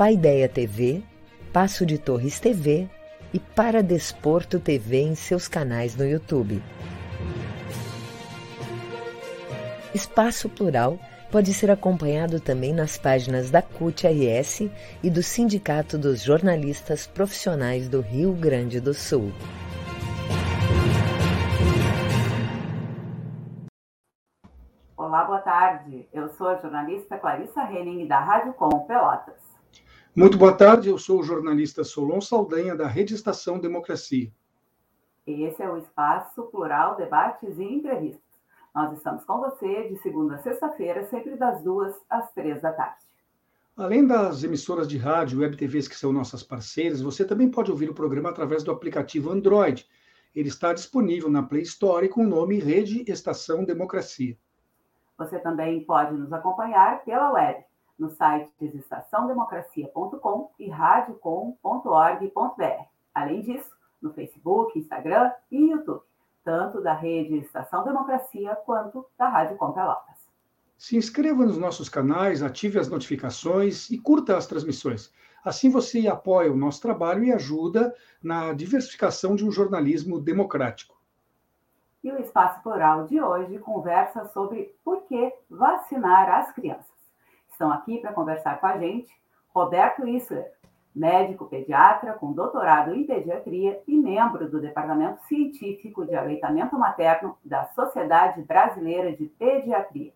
Paideia TV, Passo de Torres TV e para Desporto TV em seus canais no YouTube. Espaço Plural pode ser acompanhado também nas páginas da CUT-RS e do Sindicato dos Jornalistas Profissionais do Rio Grande do Sul. Olá, boa tarde. Eu sou a jornalista Clarissa Henning, da Rádio Com Pelotas. Muito boa tarde, eu sou o jornalista Solon Saldanha, da Rede Estação Democracia. Esse é o Espaço Plural Debates e Entrevistas. Nós estamos com você de segunda a sexta-feira, sempre das duas às três da tarde. Além das emissoras de rádio e web TVs que são nossas parceiras, você também pode ouvir o programa através do aplicativo Android. Ele está disponível na Play Store com o nome Rede Estação Democracia. Você também pode nos acompanhar pela web nos sites estaçãodemocracia.com e radiocom.org.br. Além disso, no Facebook, Instagram e YouTube, tanto da rede Estação Democracia quanto da Rádio Com Pelotas. Se inscreva nos nossos canais, ative as notificações e curta as transmissões. Assim você apoia o nosso trabalho e ajuda na diversificação de um jornalismo democrático. E o Espaço Plural de hoje conversa sobre por que vacinar as crianças. Estão aqui para conversar com a gente Roberto Isler, médico pediatra com doutorado em pediatria e membro do Departamento Científico de Aleitamento Materno da Sociedade Brasileira de Pediatria.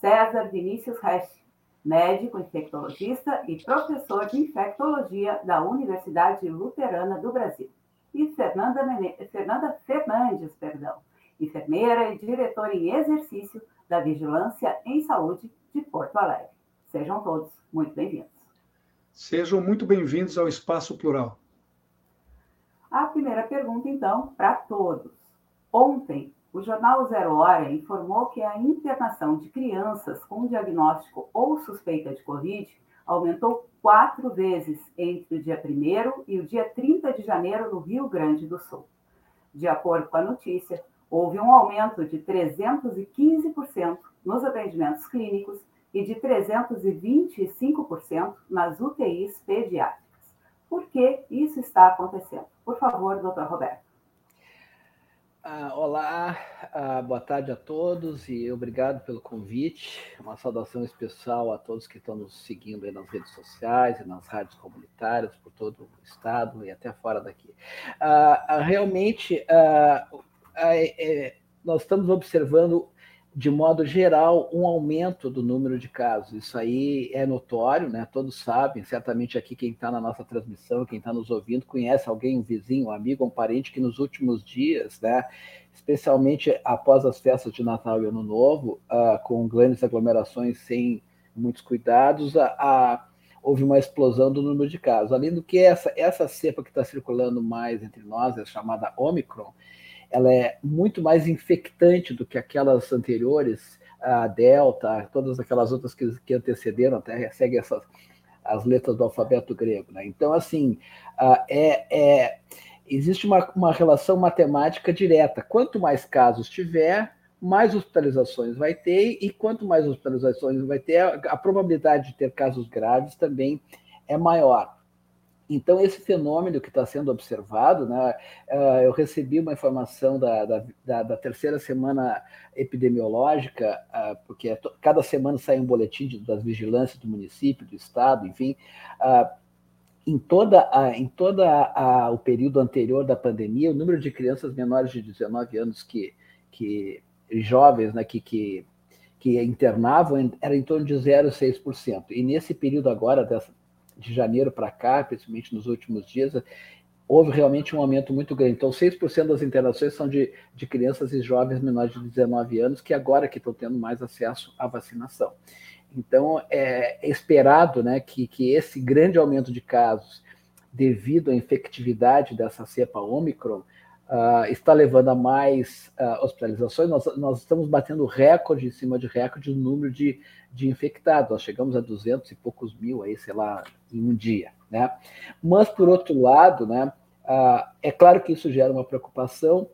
César Vinícius Resch, médico infectologista e professor de infectologia da Universidade Luterana do Brasil. E Fernanda, Mene... Fernanda Fernandes, perdão, enfermeira e diretora em exercício da Vigilância em Saúde de Porto Alegre. Sejam todos muito bem-vindos. Sejam muito bem-vindos ao Espaço Plural. A primeira pergunta, então, para todos. Ontem, o jornal Zero Hora informou que a internação de crianças com diagnóstico ou suspeita de Covid aumentou quatro vezes entre o dia 1 e o dia 30 de janeiro no Rio Grande do Sul. De acordo com a notícia, houve um aumento de 315% nos atendimentos clínicos e de 325% nas UTIs pediátricas. Por que isso está acontecendo? Por favor, doutor Roberto. Ah, olá, ah, boa tarde a todos e obrigado pelo convite. Uma saudação especial a todos que estão nos seguindo nas redes sociais e nas rádios comunitárias por todo o estado e até fora daqui. Ah, ah realmente, ah, ah, é, nós estamos observando de modo geral, um aumento do número de casos. Isso aí é notório, né? Todos sabem, certamente aqui quem está na nossa transmissão, quem está nos ouvindo, conhece alguém, um vizinho, um amigo, um parente que nos últimos dias, né? Especialmente após as festas de Natal e Ano Novo, uh, com grandes aglomerações sem muitos cuidados, a, a, houve uma explosão do número de casos. Além do que essa, essa cepa que está circulando mais entre nós, é chamada Omicron, ela é muito mais infectante do que aquelas anteriores, a Delta, todas aquelas outras que, que antecederam, até segue essas as letras do alfabeto grego. Né? Então, assim, é, é, existe uma, uma relação matemática direta. Quanto mais casos tiver, mais hospitalizações vai ter, e quanto mais hospitalizações vai ter, a, a probabilidade de ter casos graves também é maior. Então, esse fenômeno que está sendo observado, né, eu recebi uma informação da, da, da terceira semana epidemiológica, porque é cada semana sai um boletim das vigilâncias do município, do estado, enfim, em toda, a, em toda a, o período anterior da pandemia, o número de crianças menores de 19 anos que, que jovens né, que, que, que internavam era em torno de 0,6%. E nesse período agora, dessa, de janeiro para cá, principalmente nos últimos dias, houve realmente um aumento muito grande. Então, 6% das internações são de, de crianças e jovens menores de 19 anos, que agora que estão tendo mais acesso à vacinação. Então, é esperado né, que, que esse grande aumento de casos, devido à infectividade dessa cepa Omicron, uh, está levando a mais uh, hospitalizações. Nós, nós estamos batendo recorde em cima de recorde no número de, de infectados. Nós chegamos a 200 e poucos mil aí, sei lá, em um dia. Né? Mas, por outro lado, né, uh, é claro que isso gera uma preocupação,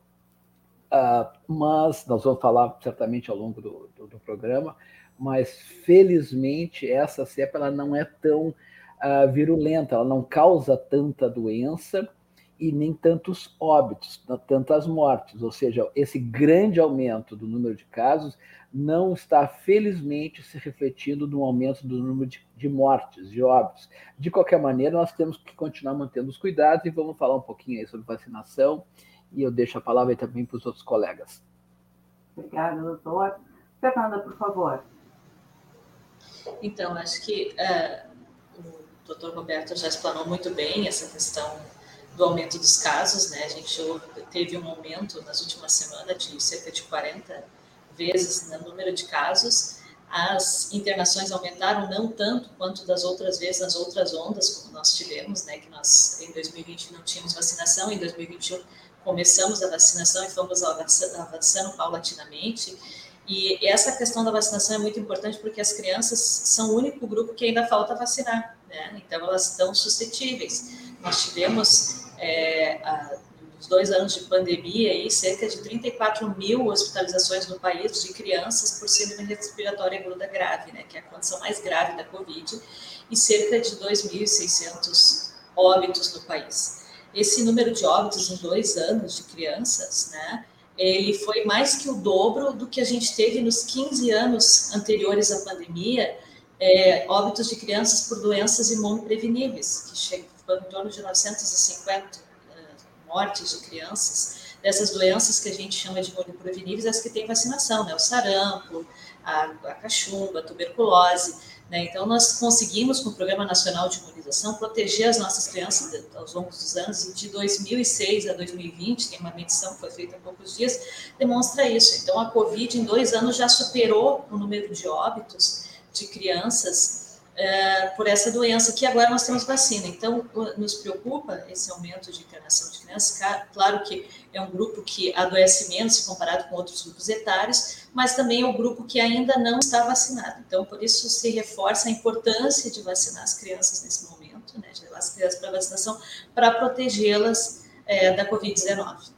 mas nós vamos falar certamente ao longo do, do, do programa, mas felizmente essa cepa ela não é tão virulenta, ela não causa tanta doença, e nem tantos óbitos, tantas mortes. Ou seja, esse grande aumento do número de casos não está, felizmente, se refletindo no aumento do número de, de, mortes, de óbitos. De qualquer maneira, nós temos que continuar mantendo os cuidados e vamos falar um pouquinho aí sobre vacinação. E eu deixo a palavra aí também para os outros colegas. Obrigada, doutor. Fernanda, por favor. Então, acho que uh, o doutor Roberto já explanou muito bem essa questão do aumento dos casos, né? A gente teve um aumento nas últimas semanas de cerca de 40 vezes no número de casos. As internações aumentaram não tanto quanto das outras vezes nas outras ondas, como nós tivemos, né? Que nós em 2020 não tínhamos vacinação, em 2021 começamos a vacinação e fomos avançando paulatinamente. E essa questão da vacinação é muito importante porque as crianças são o único grupo que ainda falta vacinar, né? Então elas estão suscetíveis. Nós tivemos é, a, dois anos de pandemia, aí, cerca de 34 mil hospitalizações no país de crianças por síndrome respiratória aguda grave, né, que é a condição mais grave da Covid, e cerca de 2.600 óbitos no país. Esse número de óbitos em dois anos de crianças, né, ele foi mais que o dobro do que a gente teve nos 15 anos anteriores à pandemia, é, óbitos de crianças por doenças imunopreveníveis, que em torno de 950 uh, eh, mortes de crianças dessas doenças que a gente chama de imunopreveníveis, as que têm vacinação, né? O sarampo, a, a cachumba, a tuberculose. Né? Então, nós conseguimos, com o Programa Nacional de Imunização, proteger as nossas crianças de, aos longos dos anos, e de 2006 a 2020, tem uma medição que foi feita há poucos dias, demonstra isso. Então, a Covid, em dois anos, já superou o número de óbitos de crianças é, por essa doença, que agora nós temos vacina. Então, nos preocupa esse aumento de internação de crianças. Claro que é um grupo que adoece menos se comparado com outros grupos etários, mas também é um grupo que ainda não está vacinado. Então, por isso se reforça a importância de vacinar as crianças nesse momento, né, de levar as crianças para vacinação, para protegê-las é, da Covid-19.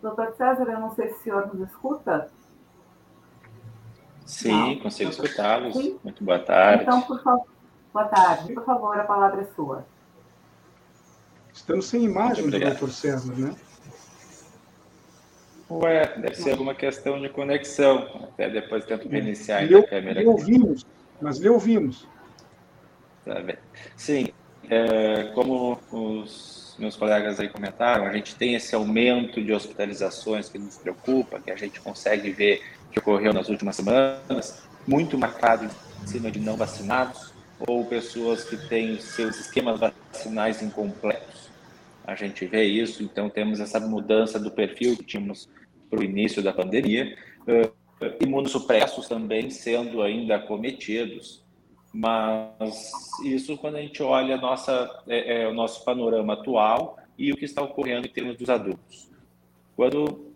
Doutor César, eu não sei se o senhor nos escuta. Sim, Não. consigo escutá-los. Muito boa tarde. Então, por favor, boa tarde. Por favor, a palavra é sua. Estamos sem imagem do doutor César, né? Ué, deve ser alguma questão de conexão. Até depois tento reiniciar a câmera. Lhe ouvimos, mas lhe ouvimos. Tá bem. Sim, é, como os meus colegas aí comentaram, a gente tem esse aumento de hospitalizações que nos preocupa, que a gente consegue ver que ocorreu nas últimas semanas, muito marcado em cima de não vacinados ou pessoas que têm seus esquemas vacinais incompletos. A gente vê isso, então temos essa mudança do perfil que tínhamos para o início da pandemia, uh, imunossupressos também sendo ainda cometidos, mas isso quando a gente olha nossa, é, é, o nosso panorama atual e o que está ocorrendo em termos dos adultos. Quando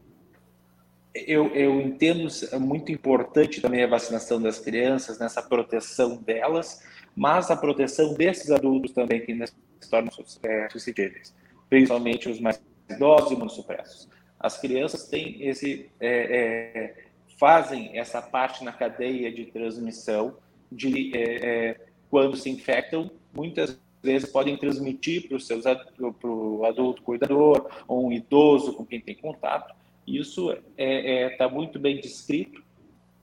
eu, eu entendo muito importante também a vacinação das crianças, nessa proteção delas, mas a proteção desses adultos também que se tornam é, suscetíveis, principalmente os mais idosos e imunossupressos. As crianças têm esse, é, é, fazem essa parte na cadeia de transmissão de é, é, quando se infectam, muitas vezes podem transmitir para o adulto cuidador ou um idoso com quem tem contato. Isso está é, é, tá muito bem descrito,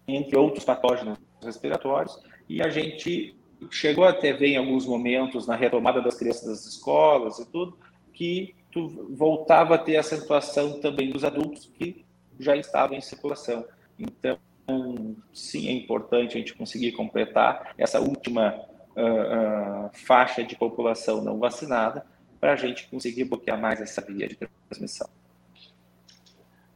entre outros patógenos respiratórios, e a gente chegou até ver em alguns momentos, na retomada das crianças das escolas e tudo, que tu voltava a ter acentuação também dos adultos que já estavam em circulação. Então, sim, é importante a gente conseguir completar essa última uh, uh, faixa de população não vacinada para a gente conseguir bloquear mais essa via de transmissão.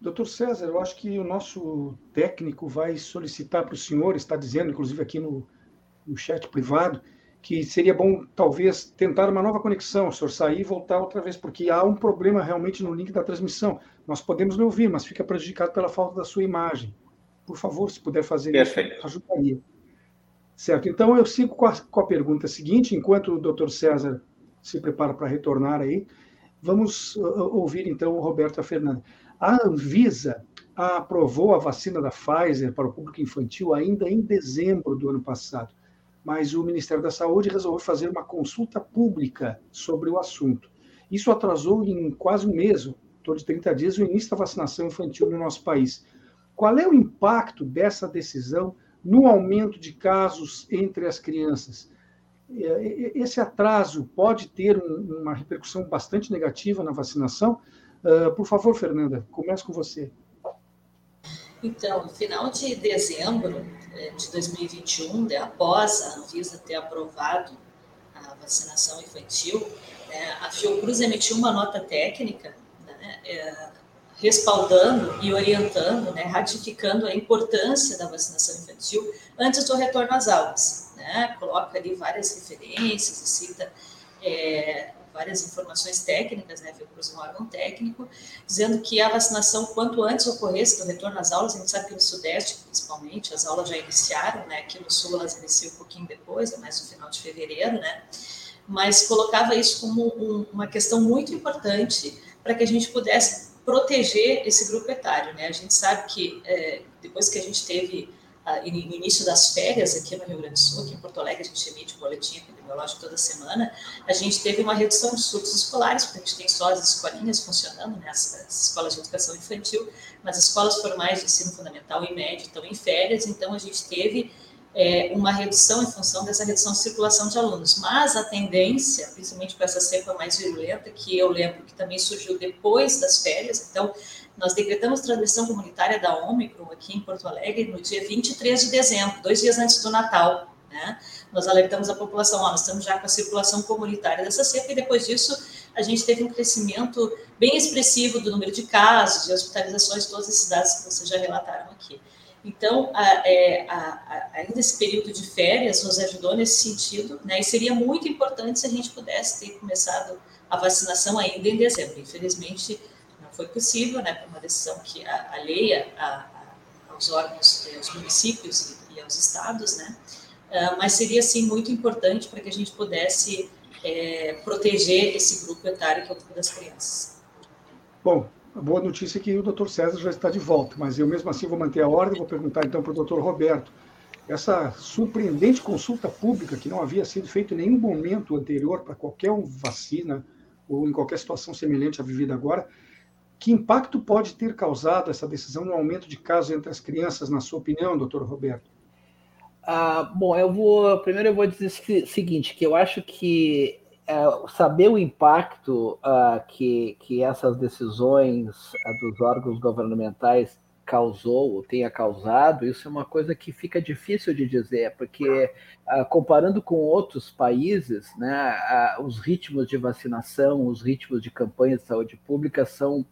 Doutor César, eu acho que o nosso técnico vai solicitar para o senhor, está dizendo, inclusive aqui no, no chat privado, que seria bom, talvez, tentar uma nova conexão, o senhor sair e voltar outra vez, porque há um problema realmente no link da transmissão. Nós podemos lhe ouvir, mas fica prejudicado pela falta da sua imagem. Por favor, se puder fazer Perfeito. isso, ajudaria. Certo, então eu sigo com a, com a pergunta seguinte, enquanto o doutor César se prepara para retornar aí, vamos uh, ouvir então o Roberto e a Fernanda. A Anvisa aprovou a vacina da Pfizer para o público infantil ainda em dezembro do ano passado, mas o Ministério da Saúde resolveu fazer uma consulta pública sobre o assunto. Isso atrasou em quase um mês, torno de 30 dias, o início da vacinação infantil no nosso país. Qual é o impacto dessa decisão no aumento de casos entre as crianças? É, esse atraso pode ter uma repercussão bastante negativa na vacinação? Uh, por favor, Fernanda, comece com você. Então, no final de dezembro eh, de 2021, né, após a Anvisa ter aprovado a vacinação infantil, né, a Fiocruz emitiu uma nota técnica né, é, respaldando e orientando, né, ratificando a importância da vacinação infantil antes do retorno às aulas. Né, coloca ali várias referências cita é, várias informações técnicas, né, Fiocruz é um órgão técnico, dizendo que a vacinação, quanto antes ocorresse do retorno às aulas, a gente sabe que no Sudeste, principalmente, as aulas já iniciaram, né, aqui no Sul elas iniciam um pouquinho depois, é mais no final de fevereiro, né, mas colocava isso como um, uma questão muito importante para que a gente pudesse proteger esse grupo etário, né, a gente sabe que é, depois que a gente teve no início das férias aqui no Rio Grande do Sul, aqui em Porto Alegre, a gente emite um boletim epidemiológico toda semana, a gente teve uma redução de surtos escolares, porque a gente tem só as escolinhas funcionando, né, as, as escolas de educação infantil, mas as escolas formais de ensino fundamental e médio estão em férias, então a gente teve é, uma redução em função dessa redução de circulação de alunos. Mas a tendência, principalmente com essa cepa mais virulenta, que eu lembro que também surgiu depois das férias, então nós decretamos transmissão comunitária da Ômicron aqui em Porto Alegre no dia 23 de dezembro, dois dias antes do Natal. Né? Nós alertamos a população, ó, nós estamos já com a circulação comunitária dessa cepa, e depois disso a gente teve um crescimento bem expressivo do número de casos, de hospitalizações, todas as cidades que vocês já relataram aqui. Então, a, é, a, a, ainda esse período de férias nos ajudou nesse sentido, né? E seria muito importante se a gente pudesse ter começado a vacinação ainda em dezembro. Infelizmente, foi possível, né, por uma decisão que alheia a, a, aos órgãos, aos municípios e, e aos estados, né, uh, mas seria, sim, muito importante para que a gente pudesse é, proteger esse grupo etário que é o grupo das crianças. Bom, a boa notícia é que o doutor César já está de volta, mas eu mesmo assim vou manter a ordem, vou perguntar então para o doutor Roberto, essa surpreendente consulta pública que não havia sido feita em nenhum momento anterior para qualquer vacina ou em qualquer situação semelhante à vivida agora, que impacto pode ter causado essa decisão no aumento de casos entre as crianças, na sua opinião, doutor Roberto? Ah, bom, eu vou primeiro eu vou dizer o seguinte, que eu acho que é, saber o impacto ah, que, que essas decisões ah, dos órgãos governamentais causou ou tenha causado, isso é uma coisa que fica difícil de dizer, porque ah, comparando com outros países, né, os ritmos de vacinação, os ritmos de campanha de saúde pública são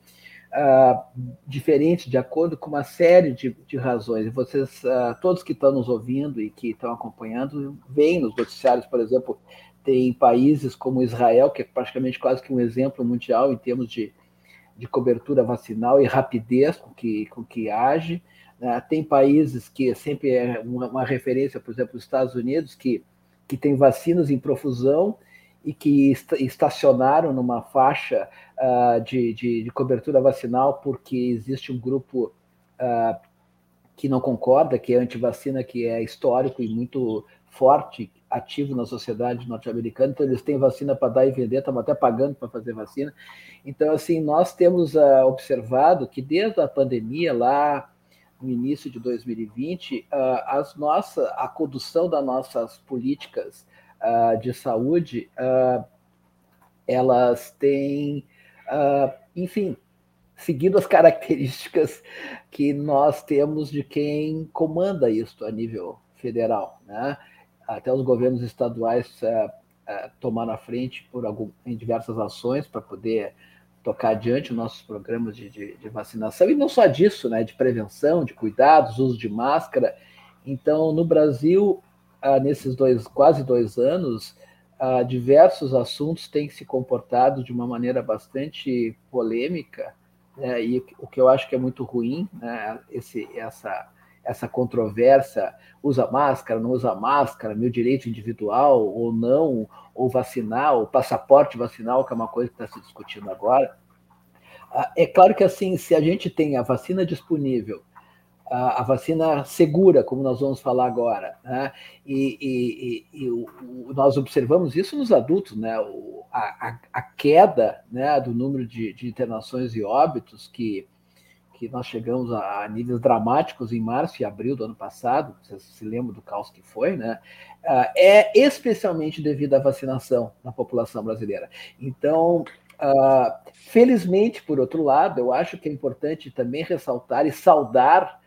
uh, diferente de acordo com uma série de, de razões. E vocês, uh, todos que estão nos ouvindo e que estão acompanhando, veem nos noticiários, por exemplo, tem países como Israel, que é praticamente quase que um exemplo mundial em termos de, de cobertura vacinal e rapidez com que, com que age. Uh, tem países que sempre é uma, uma referência, por exemplo, os Estados Unidos, que, que tem vacinas em profusão e que estacionaram numa faixa uh, de, de, de, cobertura vacinal porque existe um grupo uh, que não concorda, que é antivacina, que é histórico e muito forte ativo na sociedade norte-americana, então eles têm vacina para dar e vender, estamos até pagando para fazer vacina. Então, assim, nós temos uh, observado que desde a pandemia, lá no início de 2020, uh, as nossas, a condução das nossas políticas uh, de saúde, elas têm, enfim, seguindo as características que nós temos de quem comanda isso a nível federal. Né? Até os governos estaduais uh, uh, tomaram a frente por algum, em diversas ações para poder tocar adiante os nossos programas de, de, de, vacinação, e não só disso, né, de prevenção, de cuidados, uso de máscara. Então, no Brasil, uh, nesses dois, quase dois anos, diversos assuntos têm se comportado de uma maneira bastante polêmica, né, e o que eu acho que é muito ruim, né, esse, essa, essa controvérsia, usa máscara, não usa máscara, meu direito individual ou não, ou vacinar, o passaporte vacinal, que é uma coisa que está se discutindo agora. Ah, é claro que assim, se a gente tem a vacina disponível, a, vacina segura, como nós vamos falar agora, né? e, e, e, e o, o, nós observamos isso nos adultos, né? O, a, a, queda né, do número de, de internações e óbitos que que nós chegamos a, a, níveis dramáticos em março e abril do ano passado, vocês se lembram do caos que foi, né? Uh, é especialmente devido à vacinação na população brasileira. Então, uh, felizmente, por outro lado, eu acho que é importante também ressaltar e saudar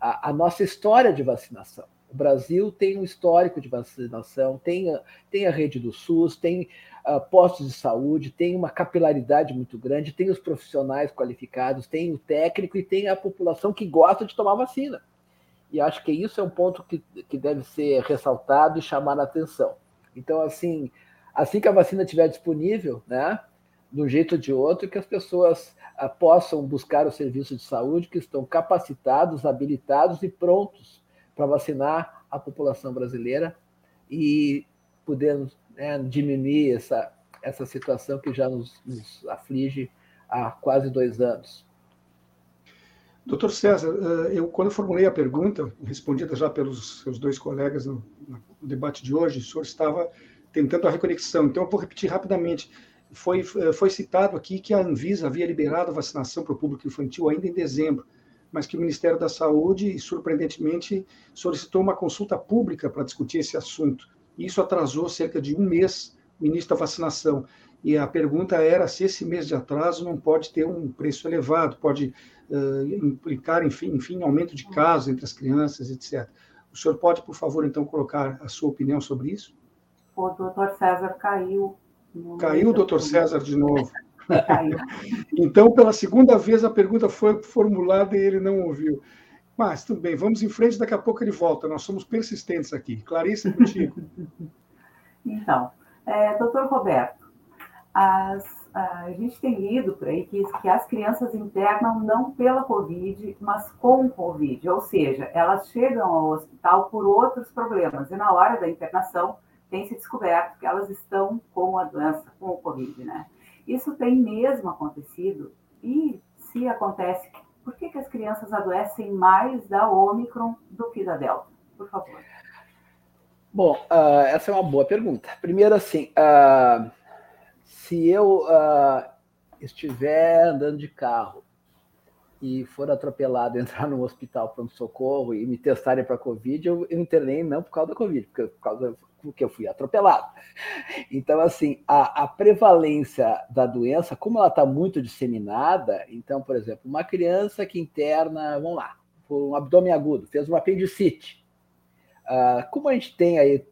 a, nossa história de vacinação. O Brasil tem um histórico de vacinação, tem a, tem a rede do SUS, tem uh, postos de saúde, tem uma capilaridade muito grande, tem os profissionais qualificados, tem o técnico e tem a população que gosta de tomar vacina. E acho que isso é um ponto que, que deve ser ressaltado e chamar a atenção. Então, assim, assim que a vacina estiver disponível, né, de um jeito ou de outro, que as pessoas uh, possam buscar os serviços de saúde que estão capacitados, habilitados e prontos para vacinar a população brasileira e podermos né, diminuir essa, essa situação que já nos, nos aflige há quase dois anos. Doutor César, eh, eu quando formulei a pergunta, respondida já pelos seus dois colegas no, no, debate de hoje, o senhor estava tentando a reconexão. Então, eu vou repetir rapidamente. Foi, foi citado aqui que a Anvisa havia liberado a vacinação para o público infantil ainda em dezembro, mas que o Ministério da Saúde, surpreendentemente, solicitou uma consulta pública para discutir esse assunto. Isso atrasou cerca de um mês o início da vacinação. E a pergunta era se esse mês de atraso não pode ter um preço elevado, pode uh, implicar, enfim, enfim, aumento de casos entre as crianças, etc. O senhor pode, por favor, então, colocar a sua opinião sobre isso? O doutor César caiu. Caiu o doutor César de novo. Então, pela segunda vez, a pergunta foi formulada e ele não ouviu. Mas tudo bem, vamos em frente, daqui a pouco ele volta. Nós somos persistentes aqui. Clarice, é contigo. então, é, doutor Roberto, as, a gente tem lido por aí que, que as crianças internam não pela Covid, mas com Covid, ou seja, elas chegam ao hospital por outros problemas, e na hora da internação tem se descoberto que elas estão com a doença, com o Covid, né? Isso tem mesmo acontecido, e se acontece por que, que as crianças adoecem mais da Omicron do que da Delta? Por favor. Bom, uh, essa é uma boa pergunta. Primeiro, assim, uh, se eu uh, estiver andando de carro e for atropelado, entrar no hospital pronto-socorro e me testarem para Covid, eu, eu internei não por causa da Covid, porque, por causa porque eu fui atropelado. Então, assim, a, a prevalência da doença, como ela está muito disseminada, então, por exemplo, uma criança que interna, vamos lá, por um abdômen agudo, fez uma apendicite. Uh, como a gente tem aí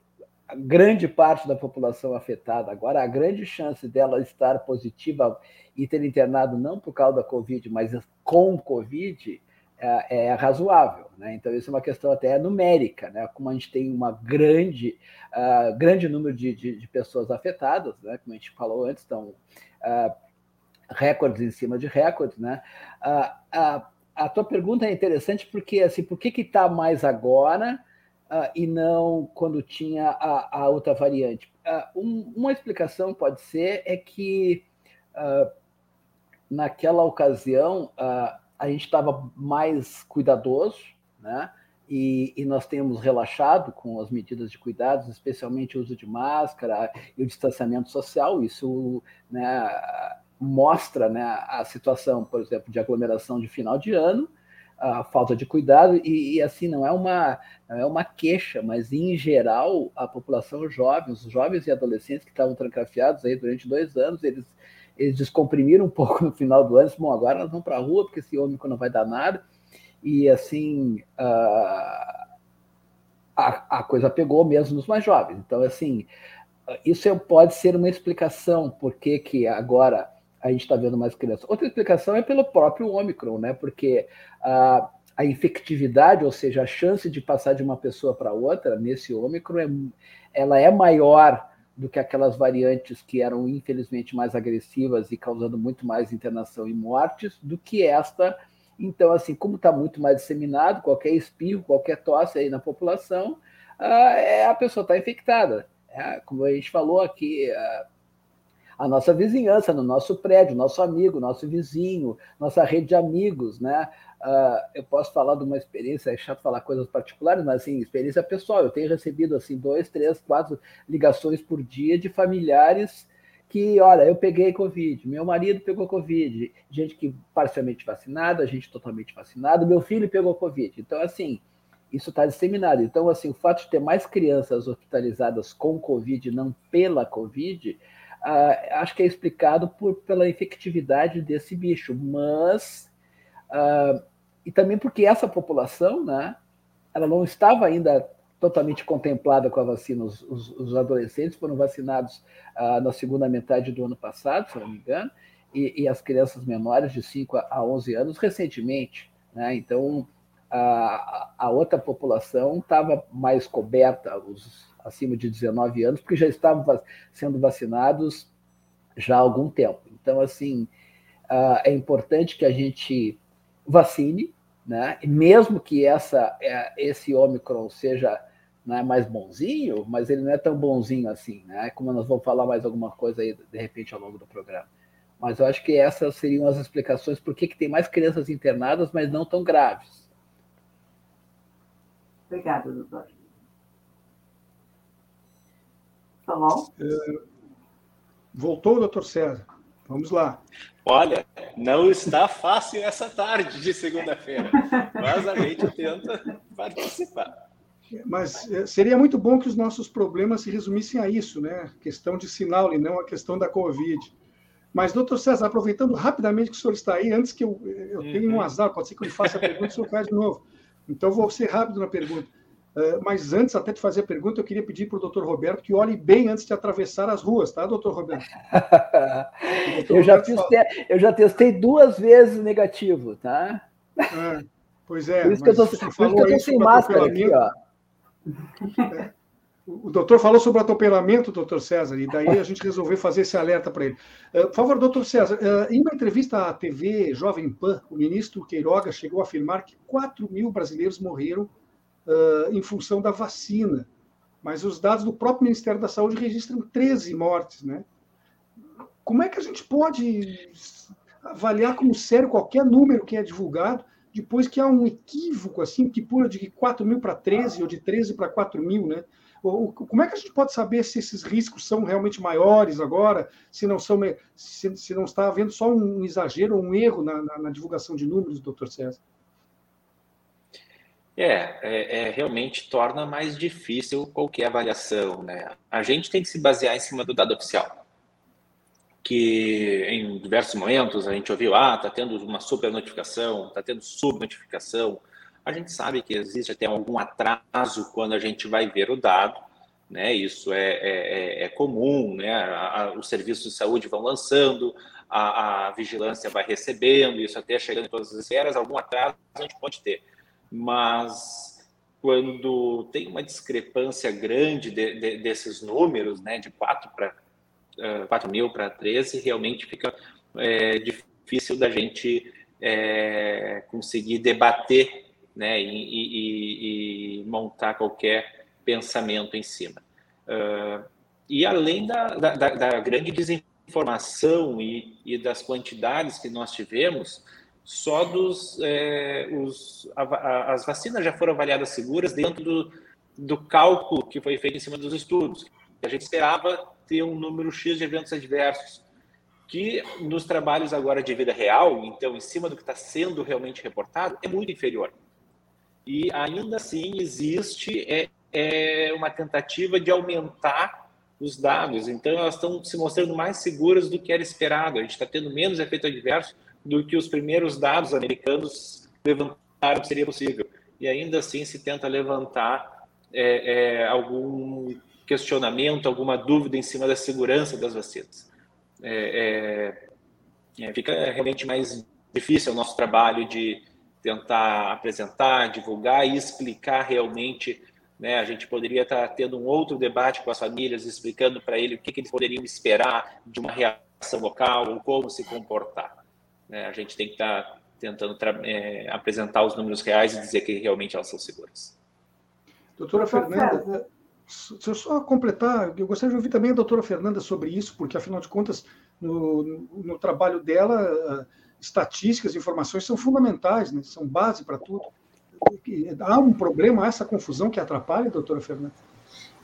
grande parte da população afetada agora, a grande chance dela estar positiva e ter internado não por causa da Covid, mas com Covid, é, é, razoável. Né? Então, isso é uma questão até numérica. Né? Como a gente tem uma grande, uh, grande número de, de, de, pessoas afetadas, né? como a gente falou antes, estão uh, recordes em cima de recordes. Né? Uh, a tua pergunta é interessante porque, assim, por que está mais agora e não quando tinha a, a outra variante? Um, uma explicação pode ser é que naquela ocasião a gente estava mais cuidadoso, né? e, e, nós temos relaxado com as medidas de cuidados, especialmente o uso de máscara e o distanciamento social. Isso né, mostra né, a situação, por exemplo, de aglomeração de final de ano, a falta de cuidado e, e, assim não é uma não é uma queixa, mas em geral a população jovem, os jovens e adolescentes que estavam trancafiados aí durante dois anos, eles eles descomprimiram um pouco no final do ano, bom, agora nós vamos para a rua porque esse ômicron não vai dar nada e assim a, a, a coisa pegou mesmo nos mais jovens. Então, assim, isso pode ser uma explicação por que, que agora a gente está vendo mais crianças. Outra explicação é pelo próprio Ômicron, né? Porque a, a infectividade, ou seja, a chance de passar de uma pessoa para outra nesse Ômicron, é, ela é maior do que aquelas variantes que eram infelizmente mais agressivas e causando muito mais internação e mortes do que esta então, assim, como está muito mais disseminado, qualquer espirro, qualquer tosse aí na população, a pessoa está infectada. É, como a gente falou aqui, a nossa vizinhança, no nosso prédio, nosso amigo, nosso vizinho, nossa rede de amigos, né? eu posso falar de uma experiência, é chato falar coisas particulares, mas assim, experiência pessoal. Eu tenho recebido assim dois, três, quatro ligações por dia de familiares que, olha, eu peguei Covid, meu marido pegou Covid, gente que parcialmente vacinada, gente totalmente vacinada, meu filho pegou Covid. Então, assim, isso está disseminado. Então, assim, o fato de ter mais crianças hospitalizadas com Covid, não pela Covid, uh, acho que é explicado por, pela infectividade desse bicho. Mas, uh, e também porque essa população, né, ela não estava ainda totalmente contemplada com a vacina. Os, os, os adolescentes foram vacinados ah, na segunda metade do ano passado, se não me engano, e, e, as crianças menores de 5 a 11 anos recentemente. Né? Então, a, a outra população estava mais coberta, os acima de 19 anos, porque já estavam sendo vacinados já há algum tempo. Então, assim, ah, é importante que a gente vacine, né? Mesmo que essa, é, esse Ômicron seja né, mais bonzinho, mas ele não é tão bonzinho assim, né? Como nós vamos falar mais alguma coisa aí, de repente, ao longo do programa. Mas eu acho que essas seriam as explicações por que, que tem mais crianças internadas, mas não tão graves. Obrigada, doutor. Tá bom? Voltou, doutor César. Vamos lá. Olha, não está fácil essa tarde de segunda-feira, mas a gente tenta participar. Mas eh, seria muito bom que os nossos problemas se resumissem a isso, né? Questão de sinal e não a questão da Covid. Mas, doutor César, aproveitando rapidamente que o senhor está aí, antes que eu, eh, eu tenha um uhum. azar, pode ser que eu lhe faça a pergunta e o senhor faz de novo. Então, vou ser rápido na pergunta. Uh, mas antes até de fazer a pergunta, eu queria pedir para o doutor Roberto que olhe bem antes de atravessar as ruas, tá, doutor Roberto? eu, já te... eu já testei duas vezes negativo, tá? É, pois é. Por isso que eu estou sem máscara aqui, ó. O doutor falou sobre o atropelamento, doutor César, e daí a gente resolveu fazer esse alerta para ele. Uh, por favor, doutor César, uh, em uma entrevista à TV Jovem Pan, o ministro Queiroga chegou a afirmar que 4 mil brasileiros morreram uh, em função da vacina, mas os dados do próprio Ministério da Saúde registram 13 mortes, né? Como é que a gente pode avaliar como sério qualquer número que é divulgado depois que há um equívoco, assim, que pula de 4 mil para 13 ou de 13 para 4 mil, né? Como é que a gente pode saber se esses riscos são realmente maiores agora, se não são, se, se não está havendo só um exagero um erro na, na, na divulgação de números, doutor César? É, é, é, realmente torna mais difícil qualquer avaliação, né? A gente tem que se basear em cima do dado oficial que em diversos momentos a gente ouviu, ah, está tendo uma super notificação, está tendo subnotificação. A gente sabe que existe até algum atraso quando a gente vai ver o dado, né? Isso é, é, é, é comum, né? A, a, os serviços de saúde vão lançando, a, a, vigilância vai recebendo, isso até chegando em todas as esferas, algum atraso a gente pode ter. Mas quando tem uma discrepância grande de, de, desses números, né, de 4 para 4 mil para 13, realmente fica é, difícil da gente é, conseguir debater né, e, e, e, montar qualquer pensamento em cima. Uh, e além da, da, da, grande desinformação e, e das quantidades que nós tivemos, só dos é, os, a, a, as vacinas já foram avaliadas seguras dentro do, do cálculo que foi feito em cima dos estudos. A gente esperava ter um número X de eventos adversos, que nos trabalhos agora de vida real, então em cima do que está sendo realmente reportado, é muito inferior. E ainda assim existe é, é uma tentativa de aumentar os dados. Então elas estão se mostrando mais seguras do que era esperado. A gente está tendo menos efeito adverso do que os primeiros dados americanos levantaram que seria possível. E ainda assim se tenta levantar é, é, algum questionamento, alguma dúvida em cima da segurança das vacinas. É, é, é, fica realmente mais difícil o nosso trabalho de tentar apresentar, divulgar e explicar realmente. Né, a gente poderia estar tendo um outro debate com as famílias, explicando para ele o que, que, eles poderiam esperar de uma reação local ou como se comportar. Né, a gente tem que estar tentando é, apresentar os números reais e dizer que realmente elas são seguras. Doutora Fernanda, se eu só completar, eu gostaria de ouvir também a doutora Fernanda sobre isso, porque, afinal de contas, no, no trabalho dela, estatísticas, informações são fundamentais, né? são base para tudo. Há um problema, há essa confusão que atrapalha, doutora Fernanda?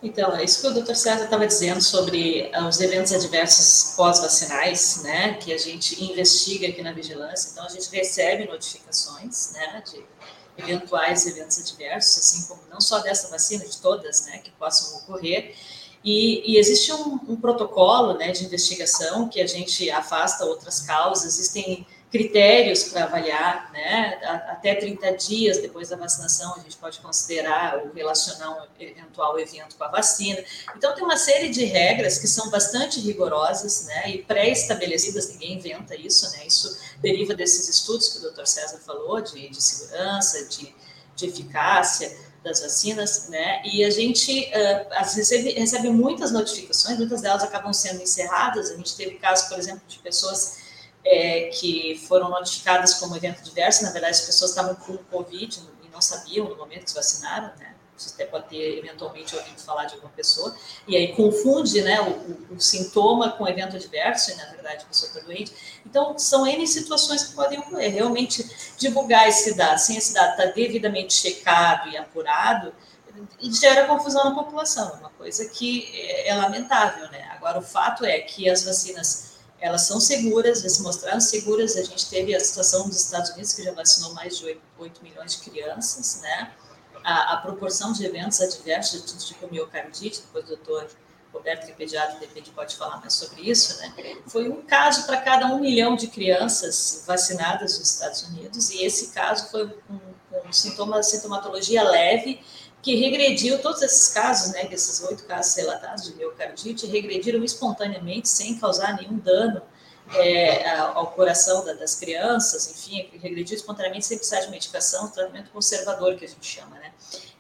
Então, é isso que o doutor César estava dizendo sobre eh, os eventos adversos pós-vacinais, né, que a gente investiga aqui na vigilância. Então, a gente recebe notificações, né, de eventuais eventos adversos, assim como não só dessa vacina, de todas, né, que possam ocorrer. E, e existe um, um, protocolo, né, de investigação que a gente afasta outras causas. Existem critérios para avaliar, né? Até 30 dias depois da vacinação, a gente pode considerar ou relacionar um eventual evento com a vacina. Então, tem uma série de regras que são bastante rigorosas, né? E pré-estabelecidas, ninguém inventa isso, né? Isso deriva desses estudos que o Dr. César falou, de, de segurança, de, de eficácia das vacinas, né? E a gente uh, recebe, recebe muitas notificações, muitas delas acabam sendo encerradas. A gente teve casos, por exemplo, de pessoas é, que foram notificadas como evento diverso, na verdade as pessoas estavam com Covid e não sabiam no momento que se vacinaram, né? Você até pode ter eventualmente ouvido falar de alguma pessoa, e aí confunde né, o, o, sintoma com evento adverso, e na verdade a pessoa está doente. Então, são N situações que podem ocorrer. Realmente, divulgar esse dado, sem esse dado estar tá devidamente checado e apurado, gera confusão na população, é uma coisa que é, é lamentável. Né? Agora, o fato é que as vacinas elas são seguras, já se mostraram seguras. A gente teve a situação dos Estados Unidos, que já vacinou mais de 8, 8 milhões de crianças, né? A, a, proporção de eventos adversos, de tipo miocardite, depois o doutor Roberto, que é pediatra, de repente pode falar mais sobre isso, né? Foi um caso para cada um milhão de crianças vacinadas nos Estados Unidos, e esse caso foi com, com sintoma, sintomatologia leve, que regrediu todos esses casos, né, desses oito casos relatados de miocardite, regrediram espontaneamente, sem causar nenhum dano é, ao coração da, das crianças, enfim, regrediu espontaneamente sem precisar de medicação, tratamento conservador que a gente chama, né.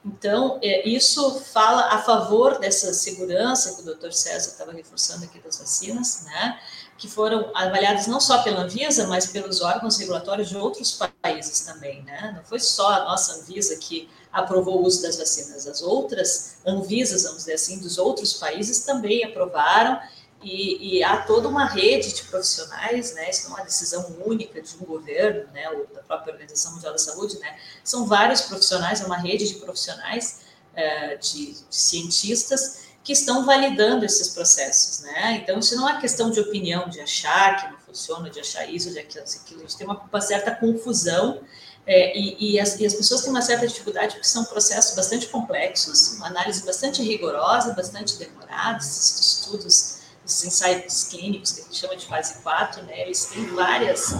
Então, é, isso fala a favor dessa segurança que o doutor César estava reforçando aqui das vacinas, né, que foram avaliadas não só pela Anvisa, mas pelos órgãos regulatórios de outros países também, né? Não foi só a nossa Anvisa que aprovou o uso das vacinas, as outras Anvisas, vamos dizer assim, dos outros países também aprovaram e, e, há toda uma rede de profissionais, né? Isso não é uma decisão única de um governo, né? Ou da própria Organização Mundial da Saúde, né? São vários profissionais, é uma rede de profissionais, é, de, de cientistas que estão validando esses processos, né? Então, isso não é questão de opinião, de achar que não funciona, de achar isso, de aquilo, aquilo. A gente tem uma, uma certa confusão é, e, e, as, e, as, pessoas têm uma certa dificuldade porque são processos bastante complexos, uma análise bastante rigorosa, bastante demorada, esses estudos, esses ensaios clínicos que a gente chama de fase 4, né? Eles têm várias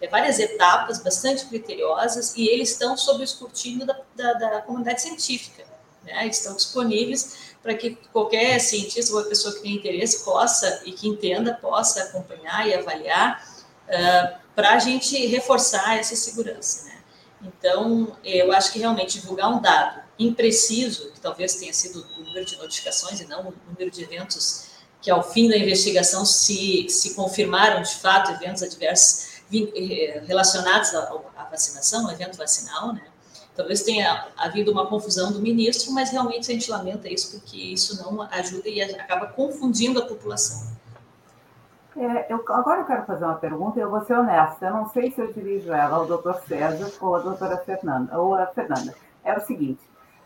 é, várias etapas bastante criteriosas e eles estão sob o escrutínio da, da, da comunidade científica, né? Estão disponíveis para que qualquer cientista ou pessoa que tenha interesse possa e que entenda possa acompanhar e avaliar uh, para a gente reforçar essa segurança. Né? Então, eu acho que realmente divulgar um dado impreciso, que talvez tenha sido o número de notificações e não o número de eventos que ao fim da investigação se, se confirmaram de fato eventos adversos eh, relacionados à, vacinação, ao evento vacinal, né? Talvez tenha havido uma confusão do ministro, mas realmente a gente lamenta isso, porque isso não ajuda e acaba confundindo a população. É, eu, agora eu quero fazer uma pergunta e eu vou ser honesta. Eu não sei se eu dirijo ela ao doutor César ou à doutora Fernanda, ou a Fernanda. É o seguinte,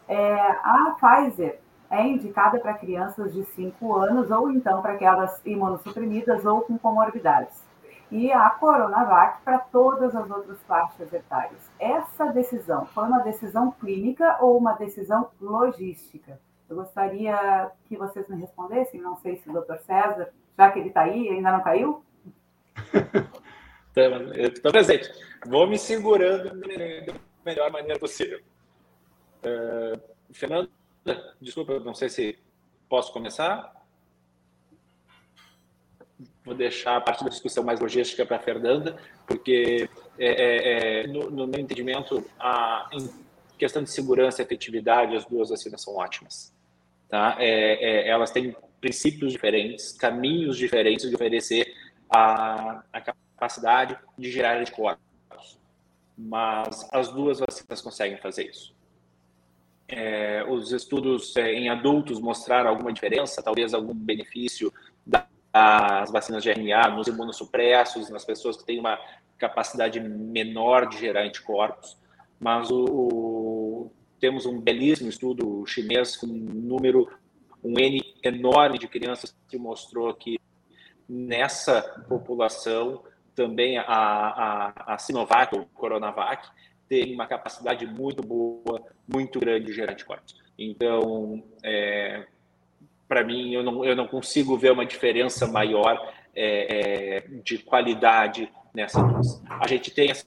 é, a Pfizer é indicada para crianças de 5 anos ou então para aquelas imunossuprimidas ou com comorbidades. E a Coronavac para todas as outras faixas etárias. Essa decisão foi uma decisão clínica ou uma decisão logística? Eu gostaria que vocês me respondessem, não sei se o doutor César, já que ele está aí, ainda não caiu? Estou presente. Vou me segurando da melhor maneira possível. Uh, Fernando, desculpa, não sei se posso começar. Vou deixar a parte da discussão mais logística para a Fernanda, porque é, é, é, no, no, meu entendimento, a, questão de segurança e efetividade, as duas vacinas são ótimas. Tá? É, é, elas têm princípios diferentes, caminhos diferentes de oferecer a, a capacidade de gerar anticorpos. Mas as duas vacinas conseguem fazer isso é, os estudos é, em adultos mostraram alguma diferença, talvez algum benefício das vacinas de RNA nos imunossupressos, nas pessoas que têm uma capacidade menor de gerar anticorpos, mas o, o, temos um belíssimo estudo chinês com um número, um N enorme de crianças que mostrou que nessa população também a, a, a Sinovac, ou Coronavac, tem uma capacidade muito boa, muito grande de gerar anticorpos. Então, é, para mim, eu não, eu não consigo ver uma diferença maior é, é, de qualidade nessa doença. A gente tem essa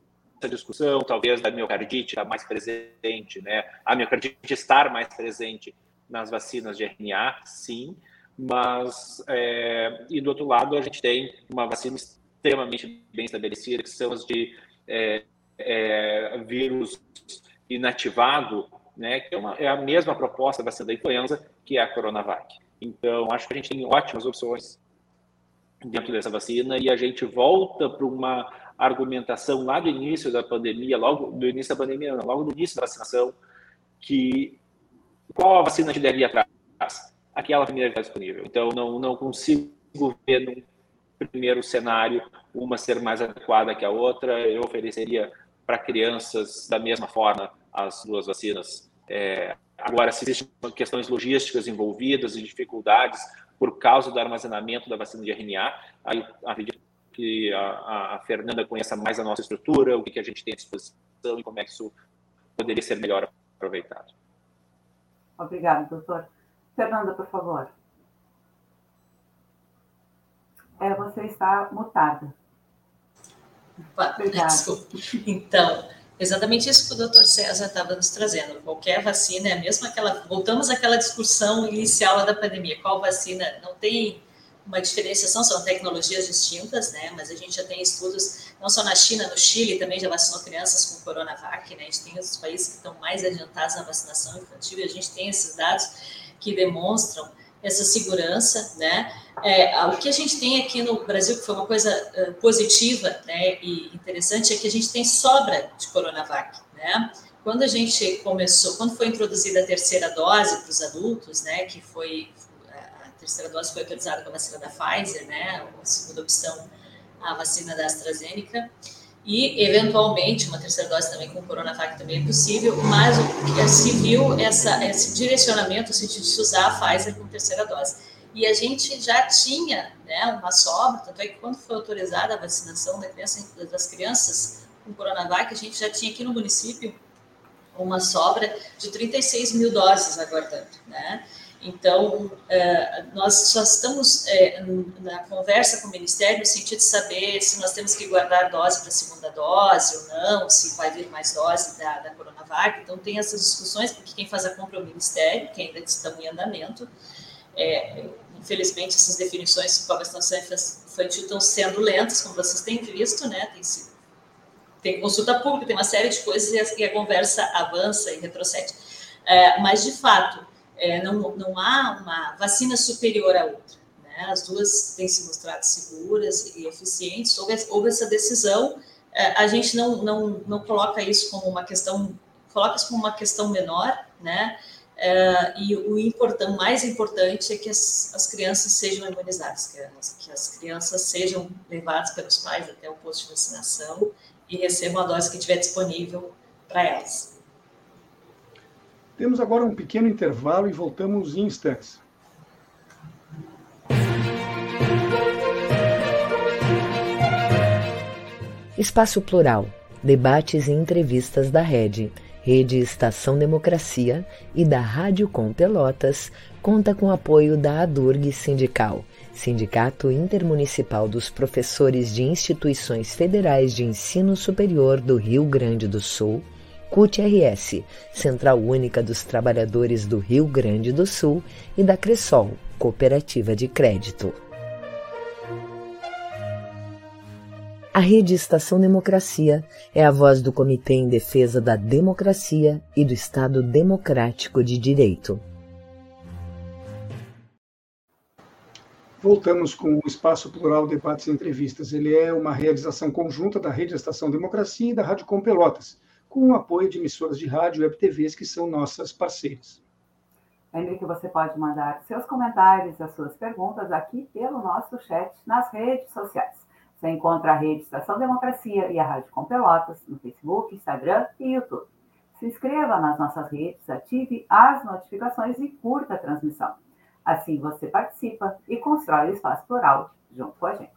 discussão, talvez, da miocardite estar mais presente, né? A miocardite estar mais presente nas vacinas de RNA, sim, mas, é, e do outro lado, a gente tem uma vacina extremamente bem estabelecida, que são as de é, é, vírus inativado, né, que é, uma, é, a mesma proposta da vacina da influenza, que é a Coronavac. Então, acho que a gente tem ótimas opções dentro dessa vacina e a gente volta para uma argumentação lá do início da pandemia, logo do início da pandemia, logo do início da vacinação, que qual a vacina a gente deve ir atrás? Aquela primeira que está disponível. Então, não, não consigo ver num primeiro cenário uma ser mais adequada que a outra. Eu ofereceria para crianças da mesma forma as duas vacinas. É, agora, se existem questões logísticas envolvidas e dificuldades por causa do armazenamento da vacina de RNA, aí acredito que a, a Fernanda conheça mais a nossa estrutura, o que, que a gente tem à disposição e como é que isso poderia ser melhor aproveitado. Obrigada, doutor. Fernanda, por favor. É, você está mutada. Desculpa. Então, exatamente isso que o doutor César estava nos trazendo. Qualquer vacina é a mesma aquela. Voltamos àquela discussão inicial da pandemia. Qual vacina? Não tem uma diferenciação, são tecnologias distintas, né? Mas a gente já tem estudos, não só na China, no Chile também já vacinou crianças com Coronavac, né? A gente tem outros países que estão mais adiantados na vacinação infantil e a gente tem esses dados que demonstram essa segurança, né? É, o que a gente tem aqui no Brasil, que foi uma coisa uh, positiva né, e interessante, é que a gente tem sobra de Coronavac, né? Quando a gente começou, quando foi introduzida a terceira dose para os adultos, né, que foi terceira dose foi autorizada com a vacina da Pfizer, né, a segunda opção, a vacina da AstraZeneca, e eventualmente uma terceira dose também com Coronavac também é possível, mas o que se viu essa, esse direcionamento, o sentido de se usar a Pfizer com terceira dose. E a gente já tinha né, uma sobra, tanto é que quando foi autorizada a vacinação da criança, das crianças com Coronavac, a gente já tinha aqui no município uma sobra de 36 mil doses aguardando, né? Então, é, nós só estamos é, na conversa com o Ministério no sentido de saber se nós temos que guardar dose para a segunda dose ou não, se vai vir mais dose da, da Coronavac. Então, tem essas discussões, porque quem faz a compra é o Ministério, que ainda estão em andamento. É, infelizmente, essas definições a vacinação infantil estão sendo lentas, como vocês têm visto, né? Tem, tem consulta pública, tem uma série de coisas e a, e a conversa avança e retrocede. É, mas, de fato, é, não, não há uma vacina superior à outra. Né? As duas têm se mostrado seguras e eficientes. Houve, houve essa decisão, é, a gente não, não, não coloca isso como uma questão, coloca isso como uma questão menor, né? Uh, e o important, mais importante é que as, as crianças sejam imunizadas, que as, que as, crianças sejam levadas pelos pais até o posto de vacinação e recebam a dose que estiver disponível para elas. Temos agora um pequeno intervalo e voltamos em instantes. Espaço Plural, debates e entrevistas da Rede Rede Estação Democracia e da Rádio Com Pelotas, conta com apoio da ADURG Sindical, Sindicato Intermunicipal dos Professores de Instituições Federais de Ensino Superior do Rio Grande do Sul, CUT-RS, Central Única dos Trabalhadores do Rio Grande do Sul, e da Cressol, Cooperativa de Crédito. A Rede Estação Democracia é a voz do Comitê em Defesa da Democracia e do Estado Democrático de Direito. Voltamos com o Espaço Plural Debates e Entrevistas. Ele é uma realização conjunta da Rede Estação Democracia e da Rádio Com Pelotas, com o apoio de emissoras de rádio e web TVs que são nossas parceiras. Lembre que você pode mandar seus comentários, as suas perguntas aqui pelo nosso chat nas redes sociais. Você encontra a rede Estação Democracia e a Rádio Com Pelotas no Facebook, Instagram e YouTube. Se inscreva nas nossas redes, ative as notificações e curta a transmissão. Assim você participa e constrói o espaço plural junto com a gente.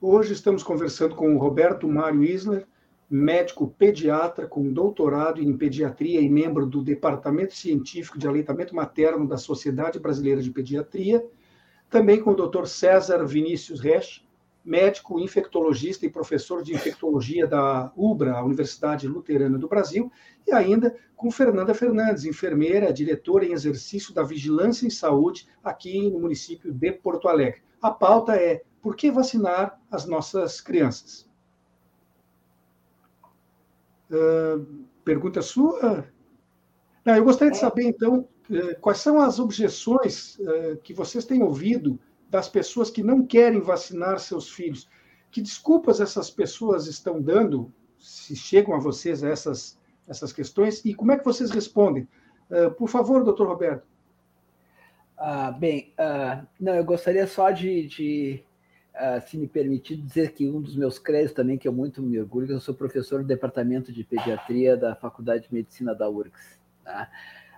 Hoje estamos conversando com o Roberto Mário Isler, médico pediatra com doutorado em pediatria e membro do Departamento Científico de Aleitamento Materno da Sociedade Brasileira de Pediatria, também com o Dr. César Vinícius Resch, médico infectologista e professor de infectologia da UBRA, a Universidade Luterana do Brasil, e ainda com Fernanda Fernandes, enfermeira, diretora em exercício da Vigilância em Saúde aqui no município de Porto Alegre. A pauta é por que vacinar as nossas crianças? Uh, pergunta sua? Não, eu gostaria de saber, então, eh, quais são as objeções uh, que vocês têm ouvido das pessoas que não querem vacinar seus filhos. Que desculpas essas pessoas estão dando, se chegam a vocês essas, essas questões, e como é que vocês respondem? Uh, por favor, doutor Roberto. Ah, bem, uh, não, eu gostaria só de, de uh, se me permitir, dizer que um dos meus créditos também, que eu muito me orgulho, que eu sou professor do Departamento de Pediatria da Faculdade de Medicina da URGS. Tá?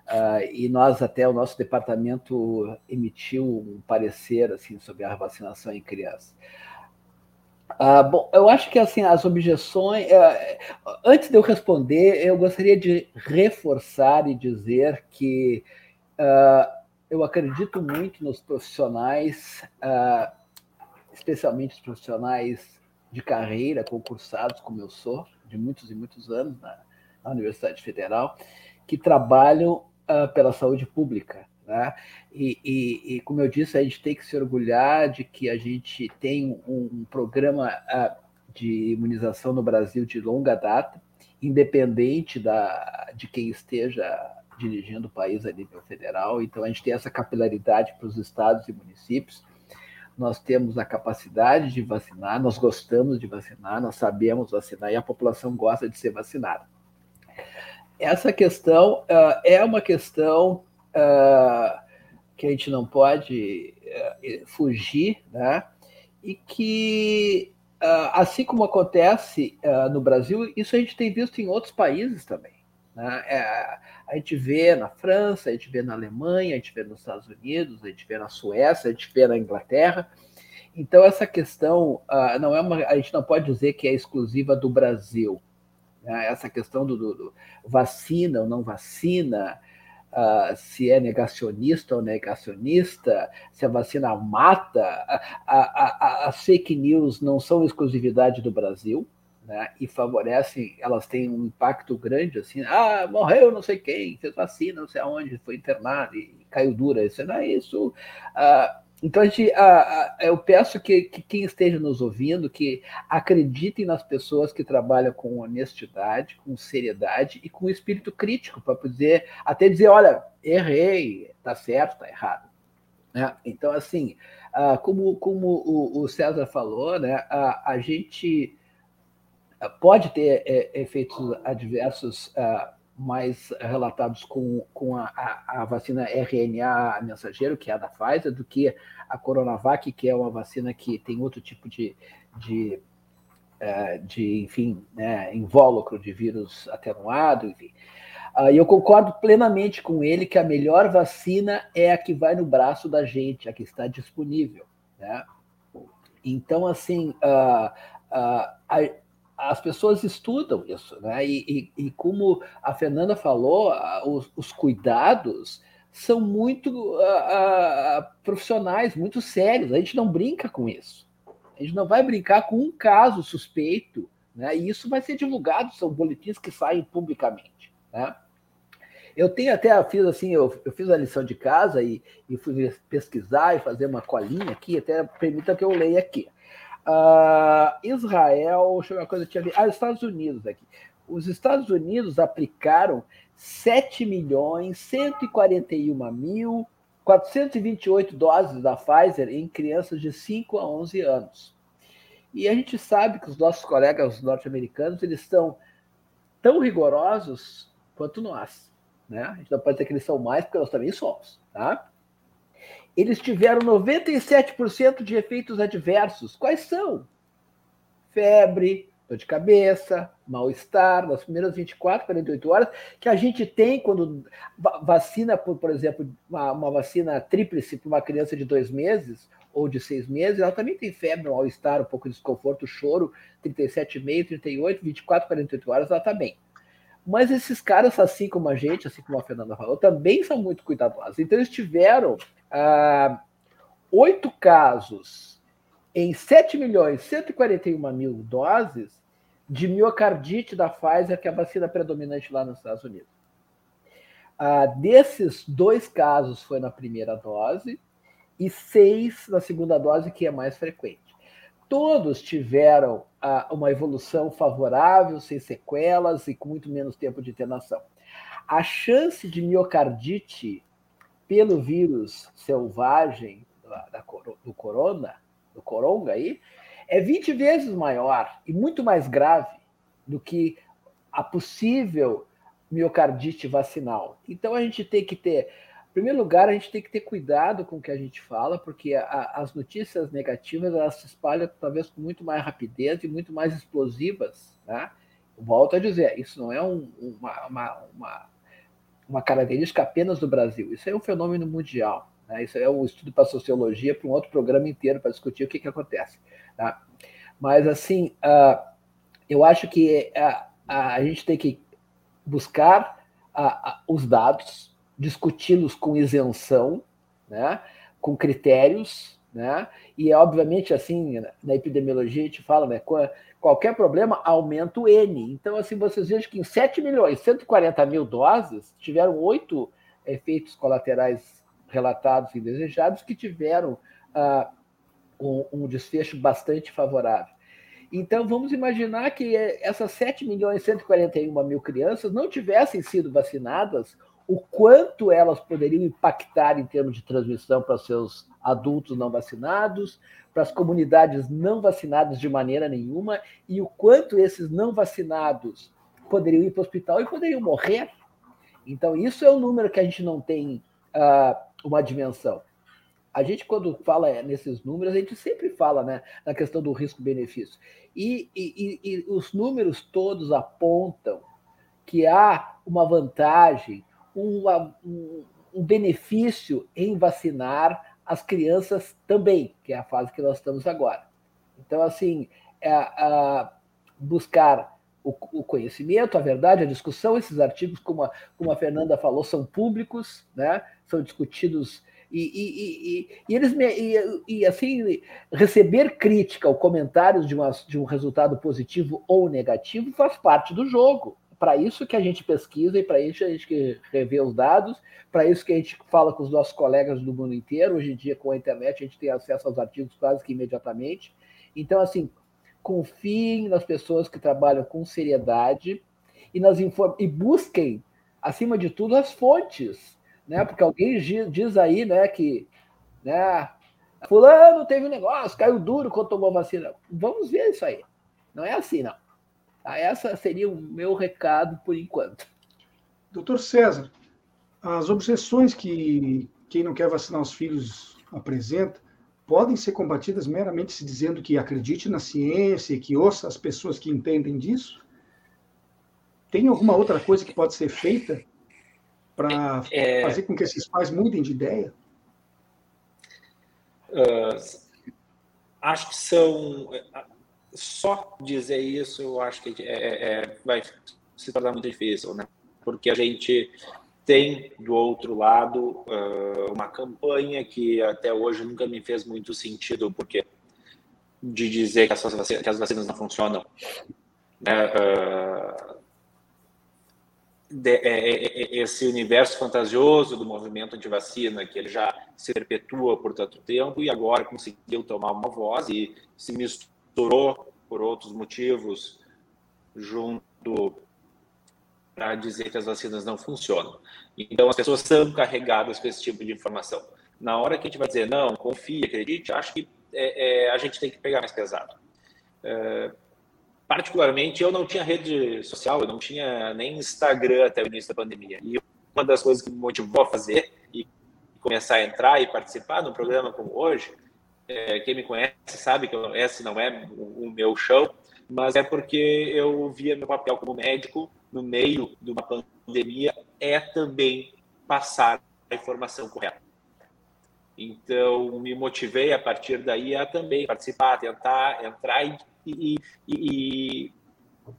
Uh, e nós até o nosso departamento emitiu um parecer assim sobre a vacinação em crianças. Uh, bom, eu acho que assim as objeções. Uh, antes de eu responder, eu gostaria de reforçar e dizer que eu acredito muito nos profissionais, especialmente os profissionais de carreira, concursados como eu sou, de muitos e muitos anos na, na Universidade Federal, que trabalham uh, pela saúde pública. Né? E, e, e, como eu disse, a gente tem que se orgulhar de que a gente tem um, um programa uh, de imunização no Brasil de longa data, independente da, de quem esteja dirigindo o país a nível federal. Então, a gente tem essa capilaridade para os estados e municípios. Nós temos a capacidade de vacinar, nós gostamos de vacinar, nós sabemos vacinar e a população gosta de ser vacinada essa questão uh, é uma questão uh, que a gente não pode uh, fugir, né? E que, assim como acontece no Brasil, isso a gente tem visto em outros países também. Né? É, a gente vê na França, a gente vê na Alemanha, a gente vê nos Estados Unidos, a gente vê na Suécia, a gente vê na Inglaterra. Então, essa questão não é uma, a gente não pode dizer que é exclusiva do Brasil. Né? Essa questão do, do, do, vacina ou não vacina, uh, se é negacionista ou negacionista, se a vacina mata, a, a, as fake news não são exclusividade do Brasil. Né, e favorecem, elas têm um impacto grande, assim, ah, morreu não sei quem, fez vacina, não sei aonde, foi internado e caiu dura, isso não é isso. Uh, então, a gente, a, a, eu peço que, que, quem esteja nos ouvindo, que acreditem nas pessoas que trabalham com honestidade, com seriedade e com espírito crítico, para poder até dizer, olha, errei, tá certo, tá errado. Né? Então, assim, uh, como, como o, o, César falou, né, a, a gente pode ter é, efeitos adversos uh, mais relatados com, com a, a, a, vacina RNA mensageiro, que é a da Pfizer, do que a Coronavac, que é uma vacina que tem outro tipo de, de, é, de enfim, né, invólucro de vírus atenuado, enfim. Uh, e eu concordo plenamente com ele que a melhor vacina é a que vai no braço da gente, a que está disponível. Né? Então, assim, uh, uh, a, as pessoas estudam isso, né? E, e, e como a Fernanda falou, os, os cuidados são muito profissionais, muito sérios. A gente não brinca com isso. A gente não vai brincar com um caso suspeito, né? E isso vai ser divulgado, são boletins que saem publicamente, né? Eu tenho até, fiz assim, eu, eu fiz a lição de casa e, e fui pesquisar e fazer uma colinha aqui, até permita que eu leia aqui. Uh, Israel, deixa eu ver uma coisa, tinha ali. Ah, Estados Unidos aqui. Os Estados Unidos aplicaram 7 milhões 141 mil 428 doses da Pfizer em crianças de 5 a 11 anos. E a gente sabe que os nossos colegas norte-americanos eles estão tão rigorosos quanto nós. Né? A gente não pode dizer que eles são mais, porque nós também somos. Tá? Eles tiveram 97% de efeitos adversos. Quais são? Febre, dor de cabeça, mal-estar, nas primeiras 24, 48 horas, que a gente tem quando vacina, por, por exemplo, uma, uma vacina tríplice para uma criança de dois meses ou de seis meses, ela também tem febre, mal-estar, um pouco de desconforto, choro, 37,5, 38, 24, 48 horas, ela está bem. Mas esses caras, assim como a gente, assim como a Fernanda falou, também são muito cuidadosos. Então, eles tiveram ah, oito casos em 7 milhões 141 mil doses de miocardite da Pfizer, que é a vacina predominante lá nos Estados Unidos. Ah, desses dois casos foi na primeira dose e seis na segunda dose, que é mais frequente. Todos tiveram ah, uma evolução favorável, sem sequelas e com muito menos tempo de internação. A chance de miocardite pelo vírus selvagem da, do corona, do coronga aí, é 20 vezes maior e muito mais grave do que a possível miocardite vacinal. Então a gente tem que ter, em primeiro lugar, a gente tem que ter cuidado com o que a gente fala, porque a, as notícias negativas elas se espalham talvez com muito mais rapidez e muito mais explosivas, né? Volto a dizer, isso não é um, uma, uma, uma uma característica apenas do Brasil. Isso é um fenômeno mundial. Né? Isso é um estudo para sociologia, para um outro programa inteiro para discutir o que, que acontece. Tá? Mas, assim, uh, eu acho que uh, a gente tem que buscar uh, os dados, discuti-los com isenção, né? com critérios, né? e, obviamente, assim, na epidemiologia a gente fala, né? Qualquer problema aumenta o N. Então, assim, vocês vejam que em 7 milhões, 140 mil doses, tiveram oito efeitos colaterais relatados e indesejados que tiveram uh, um, um, desfecho bastante favorável. Então, vamos imaginar que essas 7 milhões e 141 mil crianças não tivessem sido vacinadas, o quanto elas poderiam impactar em termos de transmissão para seus adultos não vacinados, para as comunidades não vacinadas de maneira nenhuma e o quanto esses não vacinados poderiam ir para o hospital e poderiam morrer. Então, isso é um número que a gente não tem uh, uma dimensão. A gente, quando fala nesses números, a gente sempre fala né, na questão do risco-benefício. E, e, e, os números todos apontam que há uma vantagem, uma, um, benefício em vacinar as crianças também, que é a fase que nós estamos agora. Então, assim, é, é buscar o, o, conhecimento, a verdade, a discussão, esses artigos, como a, como a Fernanda falou, são públicos, né? são discutidos e, e, e, e eles e, assim receber crítica ou comentários de, uma, de um resultado positivo ou negativo faz parte do jogo para isso que a gente pesquisa e para isso a gente revê os dados, para isso que a gente fala com os nossos colegas do mundo inteiro. Hoje em dia, com a internet, a gente tem acesso aos artigos quase que imediatamente. Então, assim, confiem nas pessoas que trabalham com seriedade e, nas inform e busquem, acima de tudo, as fontes. Né? Porque alguém diz aí né, que né, fulano teve um negócio, caiu duro quando tomou vacina. Vamos ver isso aí. Não é assim, não. Tá? Essa seria o meu recado por enquanto. Doutor César, as objeções que quem não quer vacinar os filhos apresenta podem ser combatidas meramente se dizendo que acredite na ciência e que ouça as pessoas que entendem disso? Tem alguma outra coisa que pode ser feita para é... fazer com que esses pais mudem de ideia? Uh, acho que são. Só dizer isso, eu acho que é, é, é, vai se tornar muito difícil, né? Porque a gente tem do outro lado uh, uma campanha que até hoje nunca me fez muito sentido, porque de dizer que, vacinas, que as vacinas não funcionam. Né? Uh, de, é, é, é, esse universo fantasioso do movimento anti-vacina, que ele já se perpetua por tanto tempo e agora conseguiu tomar uma voz e se misturou por outros motivos junto para dizer que as vacinas não funcionam. Então, as pessoas são carregadas com esse tipo de informação. Na hora que a gente vai dizer, não, confie, acredite, acho que é, é, a gente tem que pegar mais pesado. É, particularmente, eu não tinha rede social, eu não tinha nem Instagram até o início da pandemia. E uma das coisas que me motivou a fazer e começar a entrar e participar num programa como hoje, é, quem me conhece sabe que esse não é o, o meu show, mas é porque eu via meu papel como médico no meio de uma pandemia é também passar a informação correta. Então, me motivei a partir daí a também participar, tentar entrar e, e, e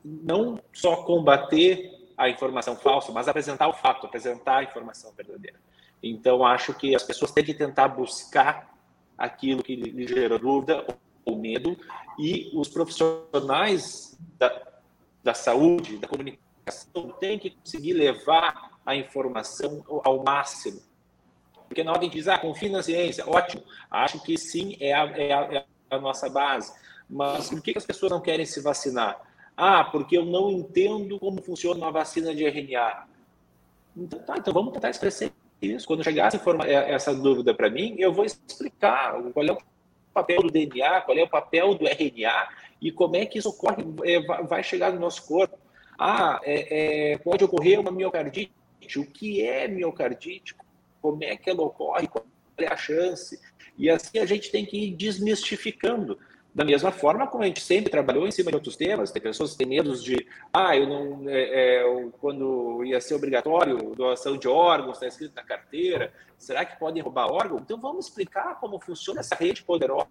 não só combater a informação falsa, mas apresentar o fato, apresentar a informação verdadeira. Então, acho que as pessoas têm que tentar buscar aquilo que lhe gerou dúvida ou medo, e os profissionais da, da saúde, da comunicação, tem que conseguir levar a informação ao máximo. Porque na hora que a gente diz, ah, confia na ciência, ótimo, acho que sim, é a, é a, é a nossa base. Mas por que as pessoas não querem se vacinar? Ah, porque eu não entendo como funciona uma vacina de RNA. Então, tá, então vamos tentar esclarecer isso. Quando chegar essa, essa dúvida para mim, eu vou explicar qual é o papel do DNA, qual é o papel do RNA e como é que isso ocorre, é, vai chegar no nosso corpo. Ah, é, é, pode ocorrer uma miocardite. O que é miocardite? Como é que ela ocorre? Qual é a chance? E assim a gente tem que ir desmistificando. Da mesma forma como a gente sempre trabalhou em cima de outros temas, tem pessoas que têm medos de, ah, eu não, é, é, quando ia ser obrigatório doação de órgãos, está escrito na carteira, será que podem roubar órgão? Então vamos explicar como funciona essa rede poderosa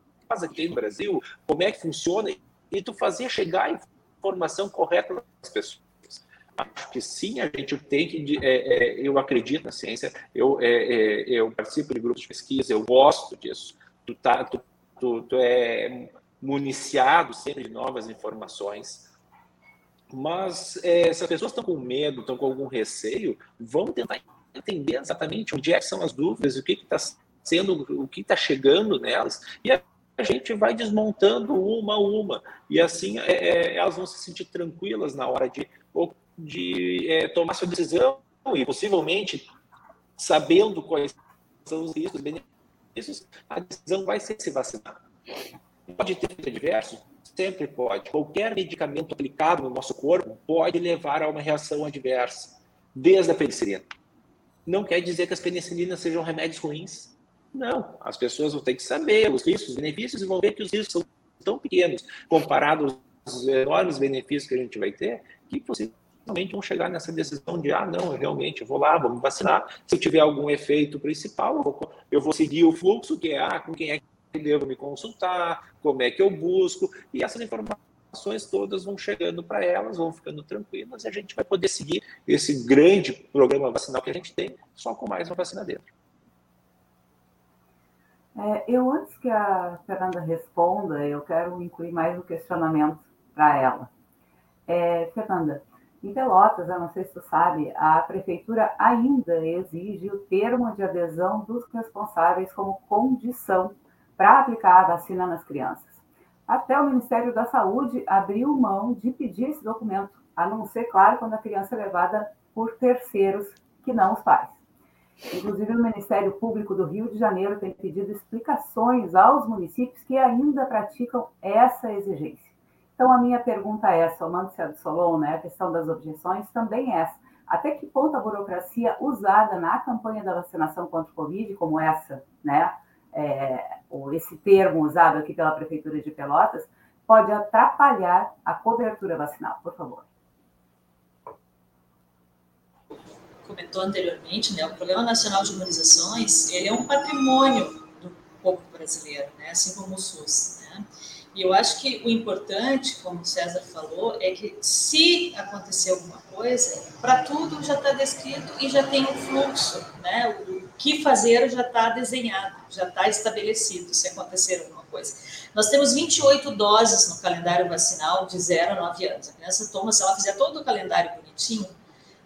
que tem no Brasil, como é que funciona, e tu fazer chegar a informação correta das pessoas. Acho que sim, a gente tem que. É, é, eu acredito na ciência, eu, é, é, eu participo de grupos de pesquisa, eu gosto disso. Tu, tá, tu, tu, tu é municiado sempre de novas informações. Mas é, se as pessoas estão com medo, estão com algum receio, vamos tentar entender exatamente onde é que são as dúvidas, o que está sendo, o que está chegando nelas, e a gente vai desmontando uma a uma. E assim é, é, elas vão se sentir tranquilas na hora de, de é, tomar sua decisão e possivelmente sabendo quais são os riscos, a decisão vai ser se vacinar. Pode ter adverso? Sempre pode. Qualquer medicamento aplicado no nosso corpo pode levar a uma reação adversa, desde a penicilina. Não quer dizer que as penicilinas sejam remédios ruins não, as pessoas vão ter que saber os riscos, os benefícios e vão ver que os riscos são tão pequenos comparados aos enormes benefícios que a gente vai ter, que possivelmente vão chegar nessa decisão de, ah, não, eu realmente vou lá, vou me vacinar. Se eu tiver algum efeito principal, eu vou, eu vou seguir o fluxo, que é, ah, com quem é que devo me consultar, como é que eu busco, e essas informações todas vão chegando para elas, vão ficando tranquilas, e a gente vai poder seguir esse grande programa vacinal que a gente tem, só com mais uma vacina dentro. É, eu, antes que a Fernanda responda, eu quero incluir mais um questionamento para ela. É, Fernanda, em Pelotas, eu não sei se tu sabe, a prefeitura ainda exige o termo de adesão dos responsáveis como condição para aplicar a vacina nas crianças. Até o Ministério da Saúde abriu mão de pedir esse documento, a não ser, claro, quando a criança é levada por terceiros que não os pais. Inclusive, o Ministério Público do Rio de Janeiro tem pedido explicações aos municípios que ainda praticam essa exigência. Então, a minha pergunta é, somando-se do Solon, né, a questão das objeções, também é essa. até que ponto a burocracia usada na campanha da vacinação contra o Covid, como essa, né, é, ou esse termo usado aqui pela Prefeitura de Pelotas, pode atrapalhar a cobertura vacinal? Por favor. Comentou anteriormente, né, o Programa Nacional de Imunizações, ele é um patrimônio do povo brasileiro, né, assim como o SUS, né? E eu acho que o importante, como o César falou, é que se acontecer alguma coisa, para tudo já está descrito e já tem um fluxo, né? O que fazer já está desenhado, já está estabelecido se acontecer alguma coisa. Nós temos 28 doses no calendário vacinal de 0 a 9 anos. A criança toma, se ela fizer todo o calendário bonitinho,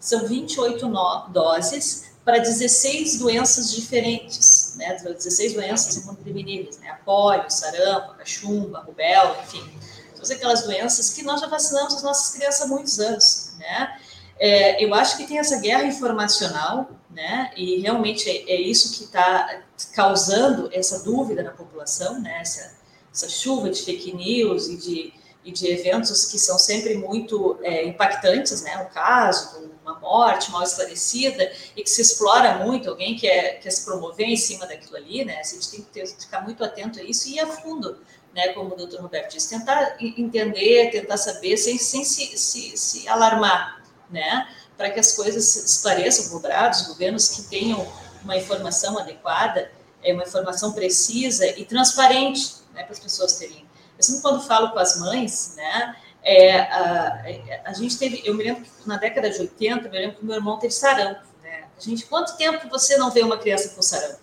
são 28 doses para 16 doenças diferentes, né? 16 doenças imunopreveníveis, né? A polio, sarampo, cachumba, rubéola, enfim. Todas aquelas doenças que nós já vacinamos as nossas crianças há muitos anos, né? É, eu acho que tem essa guerra informacional, né? E realmente é, é isso que está causando essa dúvida na população, né? Essa, essa chuva de fake news e de, e de eventos que são sempre muito é, impactantes, né? O caso uma morte mal esclarecida e que se explora muito, alguém quer, quer se promover em cima daquilo ali, né? A gente tem que ter, ficar muito atento a isso e ir a fundo, né? Como o doutor Roberto disse, tentar entender, tentar saber, sem, sem se, se, se alarmar, né? Para que as coisas esclareçam, cobrados, governos que tenham uma informação adequada, é uma informação precisa e transparente, né? Para as pessoas terem. Eu sempre quando falo com as mães, né? É, a, a, gente teve, eu me lembro que na década de 80, eu me lembro que meu irmão teve sarampo. Né? A gente, quanto tempo você não vê uma criança com sarampo?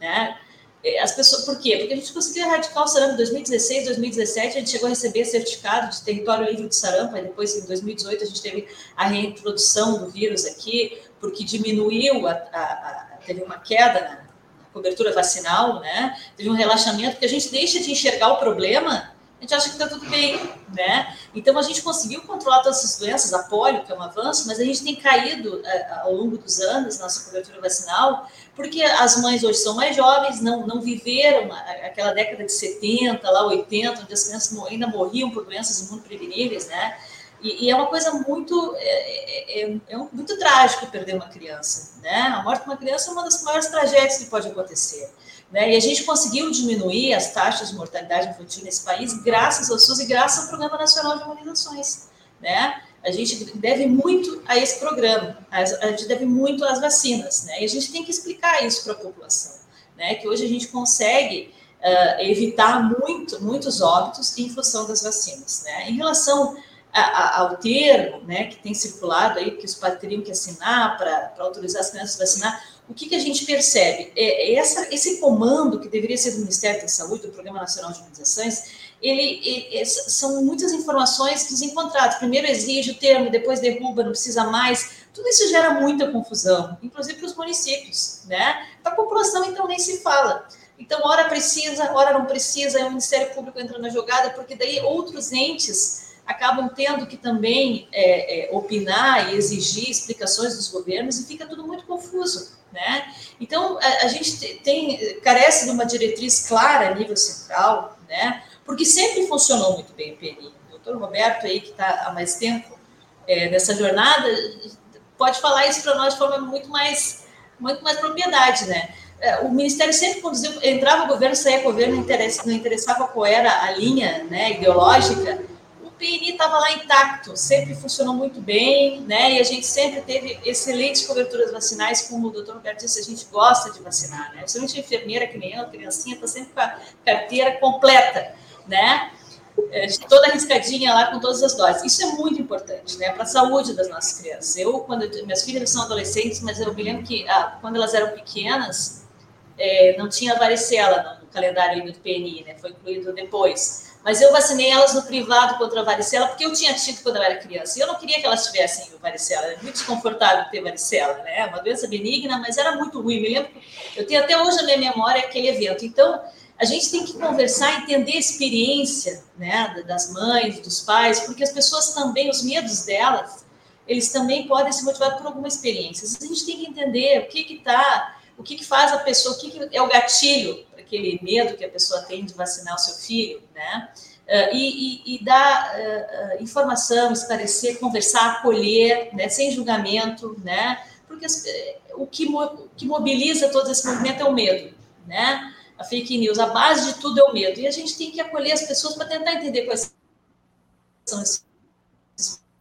Né? É, as pessoas, por quê? Porque a gente conseguiu erradicar o sarampo em 2016, 2017, a gente chegou a receber certificado de território livre de sarampo, aí depois, em 2018, a gente teve a reintrodução do vírus aqui, porque diminuiu, a, a, a teve uma queda na, na cobertura vacinal, né? Teve um relaxamento, porque a gente deixa de enxergar o problema a gente acha que está tudo bem, né? Então a gente conseguiu controlar todas essas doenças, a polio, que é um avanço, mas a gente tem caído é, ao longo dos anos nossa cobertura vacinal, porque as mães hoje são mais jovens, não, não viveram aquela década de 70, lá 80, onde as crianças ainda morriam por doenças imunopreveníveis, né? E, e, é uma coisa muito é, é, é, é muito trágico perder uma criança, né? A morte de uma criança é uma das maiores tragédias que pode acontecer. Né? E a gente conseguiu diminuir as taxas de mortalidade infantil nesse país graças ao SUS e graças ao Programa Nacional de Imunizações. Né? A gente deve muito a esse programa, a gente deve muito às vacinas, né? E a gente tem que explicar isso para a população, né? Que hoje a gente consegue uh, evitar muito, muitos óbitos em função das vacinas, né? Em relação a, a, ao termo, né, que tem circulado aí, que os pais teriam que assinar para autorizar as crianças a vacinar, o que, que a gente percebe? É, é, essa, esse comando que deveria ser do Ministério da Saúde, do Programa Nacional de Imunizações, ele, ele, são muitas informações desencontradas. Primeiro exige o termo, depois derruba, não precisa mais. Tudo isso gera muita confusão, inclusive para os municípios, né? Para a população, então, nem se fala. Então, hora precisa, hora não precisa, o Ministério Público entra na jogada, porque daí outros entes acabam tendo que também é, é, opinar e exigir explicações dos governos e fica tudo muito confuso, né? Então a, a, gente tem carece de uma diretriz clara a nível central, né? Porque sempre funcionou muito bem o PNI. O doutor Roberto aí que está há mais tempo é, nessa jornada pode falar isso para nós de forma muito mais muito mais propriedade, né? É, o Ministério sempre conduziu, entrava o governo, saía o governo, não interessava qual era a linha né, ideológica, PNI estava lá intacto, sempre funcionou muito bem, né? E a gente sempre teve excelentes coberturas vacinais, como o doutor Roberto disse, a gente gosta de vacinar, né? Principalmente enfermeira, que nem eu, criancinha, está sempre com a carteira completa, né? É, toda arriscadinha lá com todas as doses. Isso é muito importante, né? Para a saúde das nossas crianças. Eu, quando eu, minhas filhas são adolescentes, mas eu me lembro que ah, quando elas eram pequenas, é, não tinha varicela no calendário do PNI, né? Foi incluído depois. Mas eu vacinei elas no privado contra a varicela, porque eu tinha tido quando eu era criança. E eu não queria que elas tivessem varicela. Era muito desconfortável ter varicela, né? É uma doença benigna, mas era muito ruim. Me lembro, eu tenho até hoje na minha memória aquele evento. Então, a gente tem que conversar, entender a experiência né, das mães, dos pais, porque as pessoas também, os medos delas, eles também podem ser motivados por alguma experiência. A gente tem que entender o que está, o que, que faz a pessoa, o que, que é o gatilho aquele medo que a pessoa tem de vacinar o seu filho, né? Uh, e, e, e, dar uh, informação, esclarecer, conversar, acolher, né, sem julgamento, né, porque as, o, que, o que mobiliza todo esse movimento é o medo, né, a fake news, a base de tudo é o medo, e a gente tem que acolher as pessoas para tentar entender quais são esses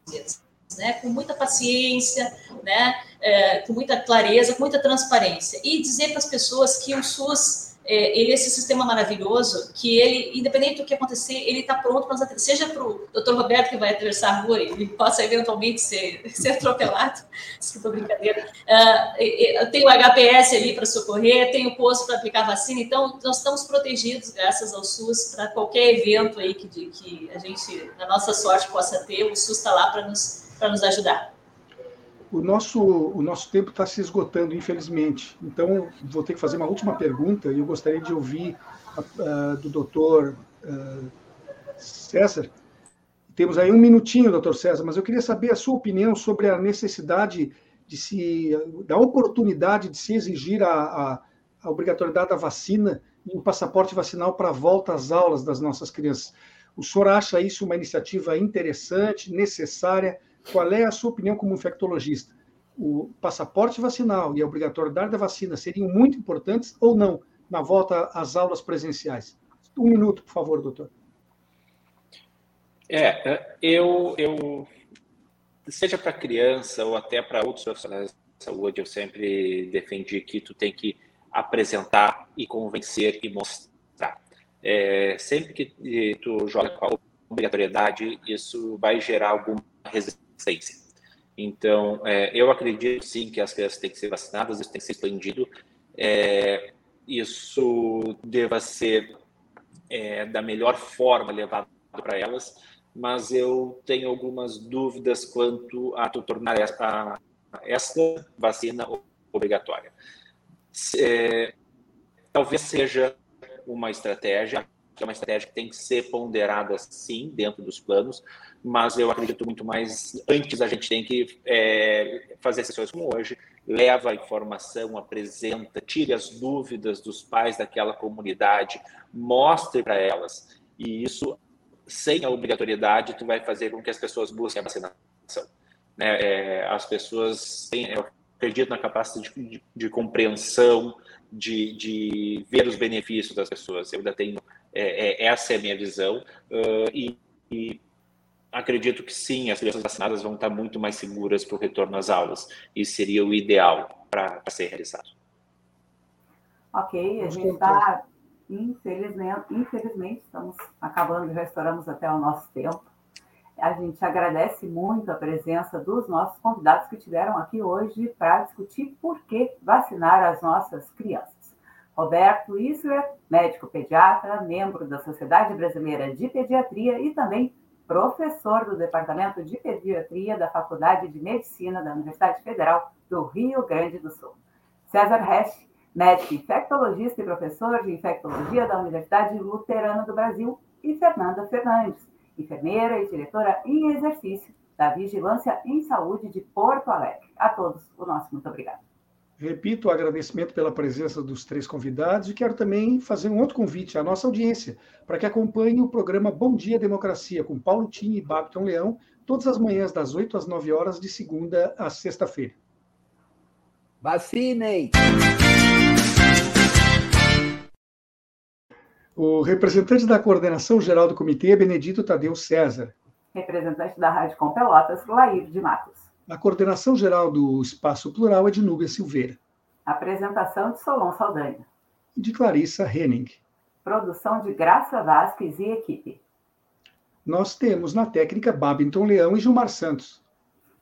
medos, né, com muita paciência, né, é, com muita clareza, com muita transparência, e dizer para as pessoas que o SUS é, ele é esse sistema maravilhoso que ele, independente do que acontecer, ele está pronto para nos atender. Seja para o doutor Roberto que vai atravessar a rua e possa eventualmente ser, ser atropelado, desculpa a brincadeira. Uh, eu tenho o HPS ali para socorrer, tenho o posto para aplicar vacina, então nós estamos protegidos graças ao SUS para qualquer evento aí que, que a gente, na nossa sorte, possa ter, o SUS está lá para nos, nos ajudar. O nosso, o nosso tempo está se esgotando, infelizmente. Então, vou ter que fazer uma última pergunta e eu gostaria de ouvir do doutor uh, César. Temos aí um minutinho, doutor César, mas eu queria saber a sua opinião sobre a necessidade de se, da oportunidade de se exigir a, a, a obrigatoriedade da vacina e um passaporte vacinal para a volta às aulas das nossas crianças. O senhor acha isso uma iniciativa interessante, necessária? Qual é a sua opinião como infectologista? O passaporte vacinal e a obrigatoriedade da vacina seriam muito importantes ou não na volta às aulas presenciais? Um minuto, por favor, doutor. É, eu, eu seja para criança ou até para outros profissionais de saúde, eu sempre defendi que tu tem que apresentar e convencer e mostrar. É, sempre que tu joga com a obrigatoriedade, isso vai gerar alguma resistência Então, é, eu acredito sim que as crianças têm que ser vacinadas, isso tem que ser expandido. É, isso deva ser é, da melhor forma levado para elas, mas eu tenho algumas dúvidas quanto a tornar essa, essa vacina obrigatória. É, talvez seja uma estratégia, que é uma estratégia que tem que ser ponderada sim dentro dos planos, mas eu acredito muito mais antes a gente tem que é, fazer sessões como hoje, leva a informação, apresenta, tire as dúvidas dos pais daquela comunidade, mostre para elas. E isso, sem a obrigatoriedade, tu vai fazer com que as pessoas busquem a vacinação. Né? É, as pessoas têm, eu acredito na capacidade de, de, de compreensão, de, de, ver os benefícios das pessoas. Eu ainda tenho, é, é, essa é a minha visão. Uh, e, e acredito que sim, as crianças vacinadas vão estar muito mais seguras para o retorno às aulas. Isso seria o ideal para ser realizado. Ok, a gente está, infelizmente, infelizmente, estamos acabando, já estouramos até o nosso tempo. A gente agradece muito a presença dos nossos convidados que estiveram aqui hoje para discutir por que vacinar as nossas crianças. Roberto Isler, médico pediatra, membro da Sociedade Brasileira de Pediatria e também professor do Departamento de Pediatria da Faculdade de Medicina da Universidade Federal do Rio Grande do Sul. César Resch, médico infectologista e professor de infectologia da Universidade Luterana do Brasil, e Fernanda Fernandes, enfermeira e diretora em exercício da Vigilância em Saúde de Porto Alegre. A todos, o nosso muito obrigado. Repito o agradecimento pela presença dos três convidados e quero também fazer um outro convite à nossa audiência para que acompanhe o programa Bom Dia Democracia com Paulo Tini e Babton Leão, todas as manhãs das 8 às 9 horas, de segunda a sexta-feira. Vacinem! O representante da coordenação geral do comitê é Benedito Tadeu César. Representante da Rádio Com Pelotas, Lair de Matos. A coordenação geral do Espaço Plural é de Núbia Silveira. Apresentação de Solon Saldanha. E de Clarissa Henning. Produção de Graça Vasques e equipe. Nós temos na técnica Babington Leão e Gilmar Santos.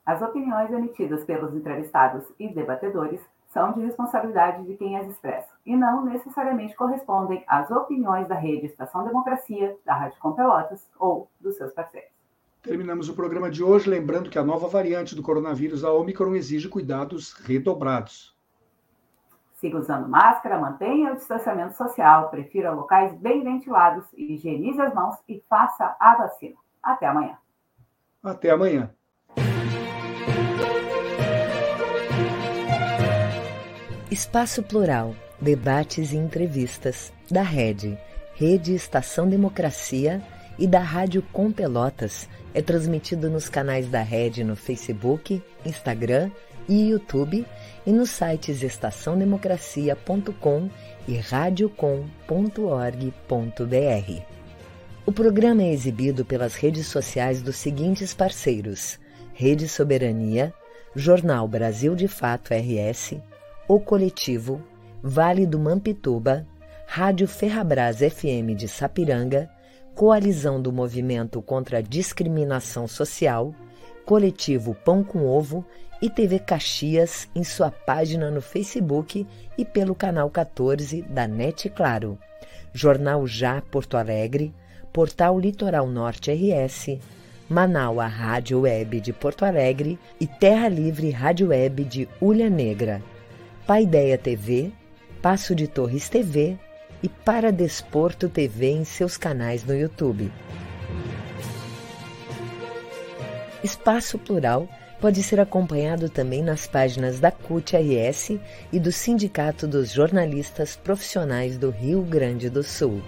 As opiniões emitidas pelos entrevistados e debatedores são de responsabilidade de quem as expressa e não necessariamente correspondem às opiniões da Rede Estação Democracia, da Rádio Com Pelotas ou dos seus parceiros. Terminamos o programa de hoje lembrando que a nova variante do coronavírus, a Omicron, exige cuidados redobrados. Siga usando máscara, mantenha o distanciamento social, prefira locais bem ventilados, higienize as mãos e faça a vacina. Até amanhã. Até amanhã. Espaço Plural, debates e entrevistas da Rede, Rede Estação Democracia e da Rádio Com Pelotas é transmitido nos canais da Rede no Facebook, Instagram e YouTube e nos sites estaçãodemocracia.com e radiocom.org.br. O programa é exibido pelas redes sociais dos seguintes parceiros: Rede Soberania, Jornal Brasil de Fato RS, O Coletivo, Vale do Mampituba, Rádio Ferrabras FM de Sapiranga, Coalizão do Movimento contra a Discriminação Social, Coletivo Pão com Ovo e TV Caxias em sua página no Facebook e pelo canal 14 da NET Claro, Jornal Já Porto Alegre, Portal Litoral Norte RS, Manaua Rádio Web de Porto Alegre e Terra Livre Rádio Web de Ulha Negra, Paideia TV, Passo de Torres TV e Para Desporto TV em seus canais no YouTube. Espaço Plural pode ser acompanhado também nas páginas da CUT-RS e do Sindicato dos Jornalistas Profissionais do Rio Grande do Sul.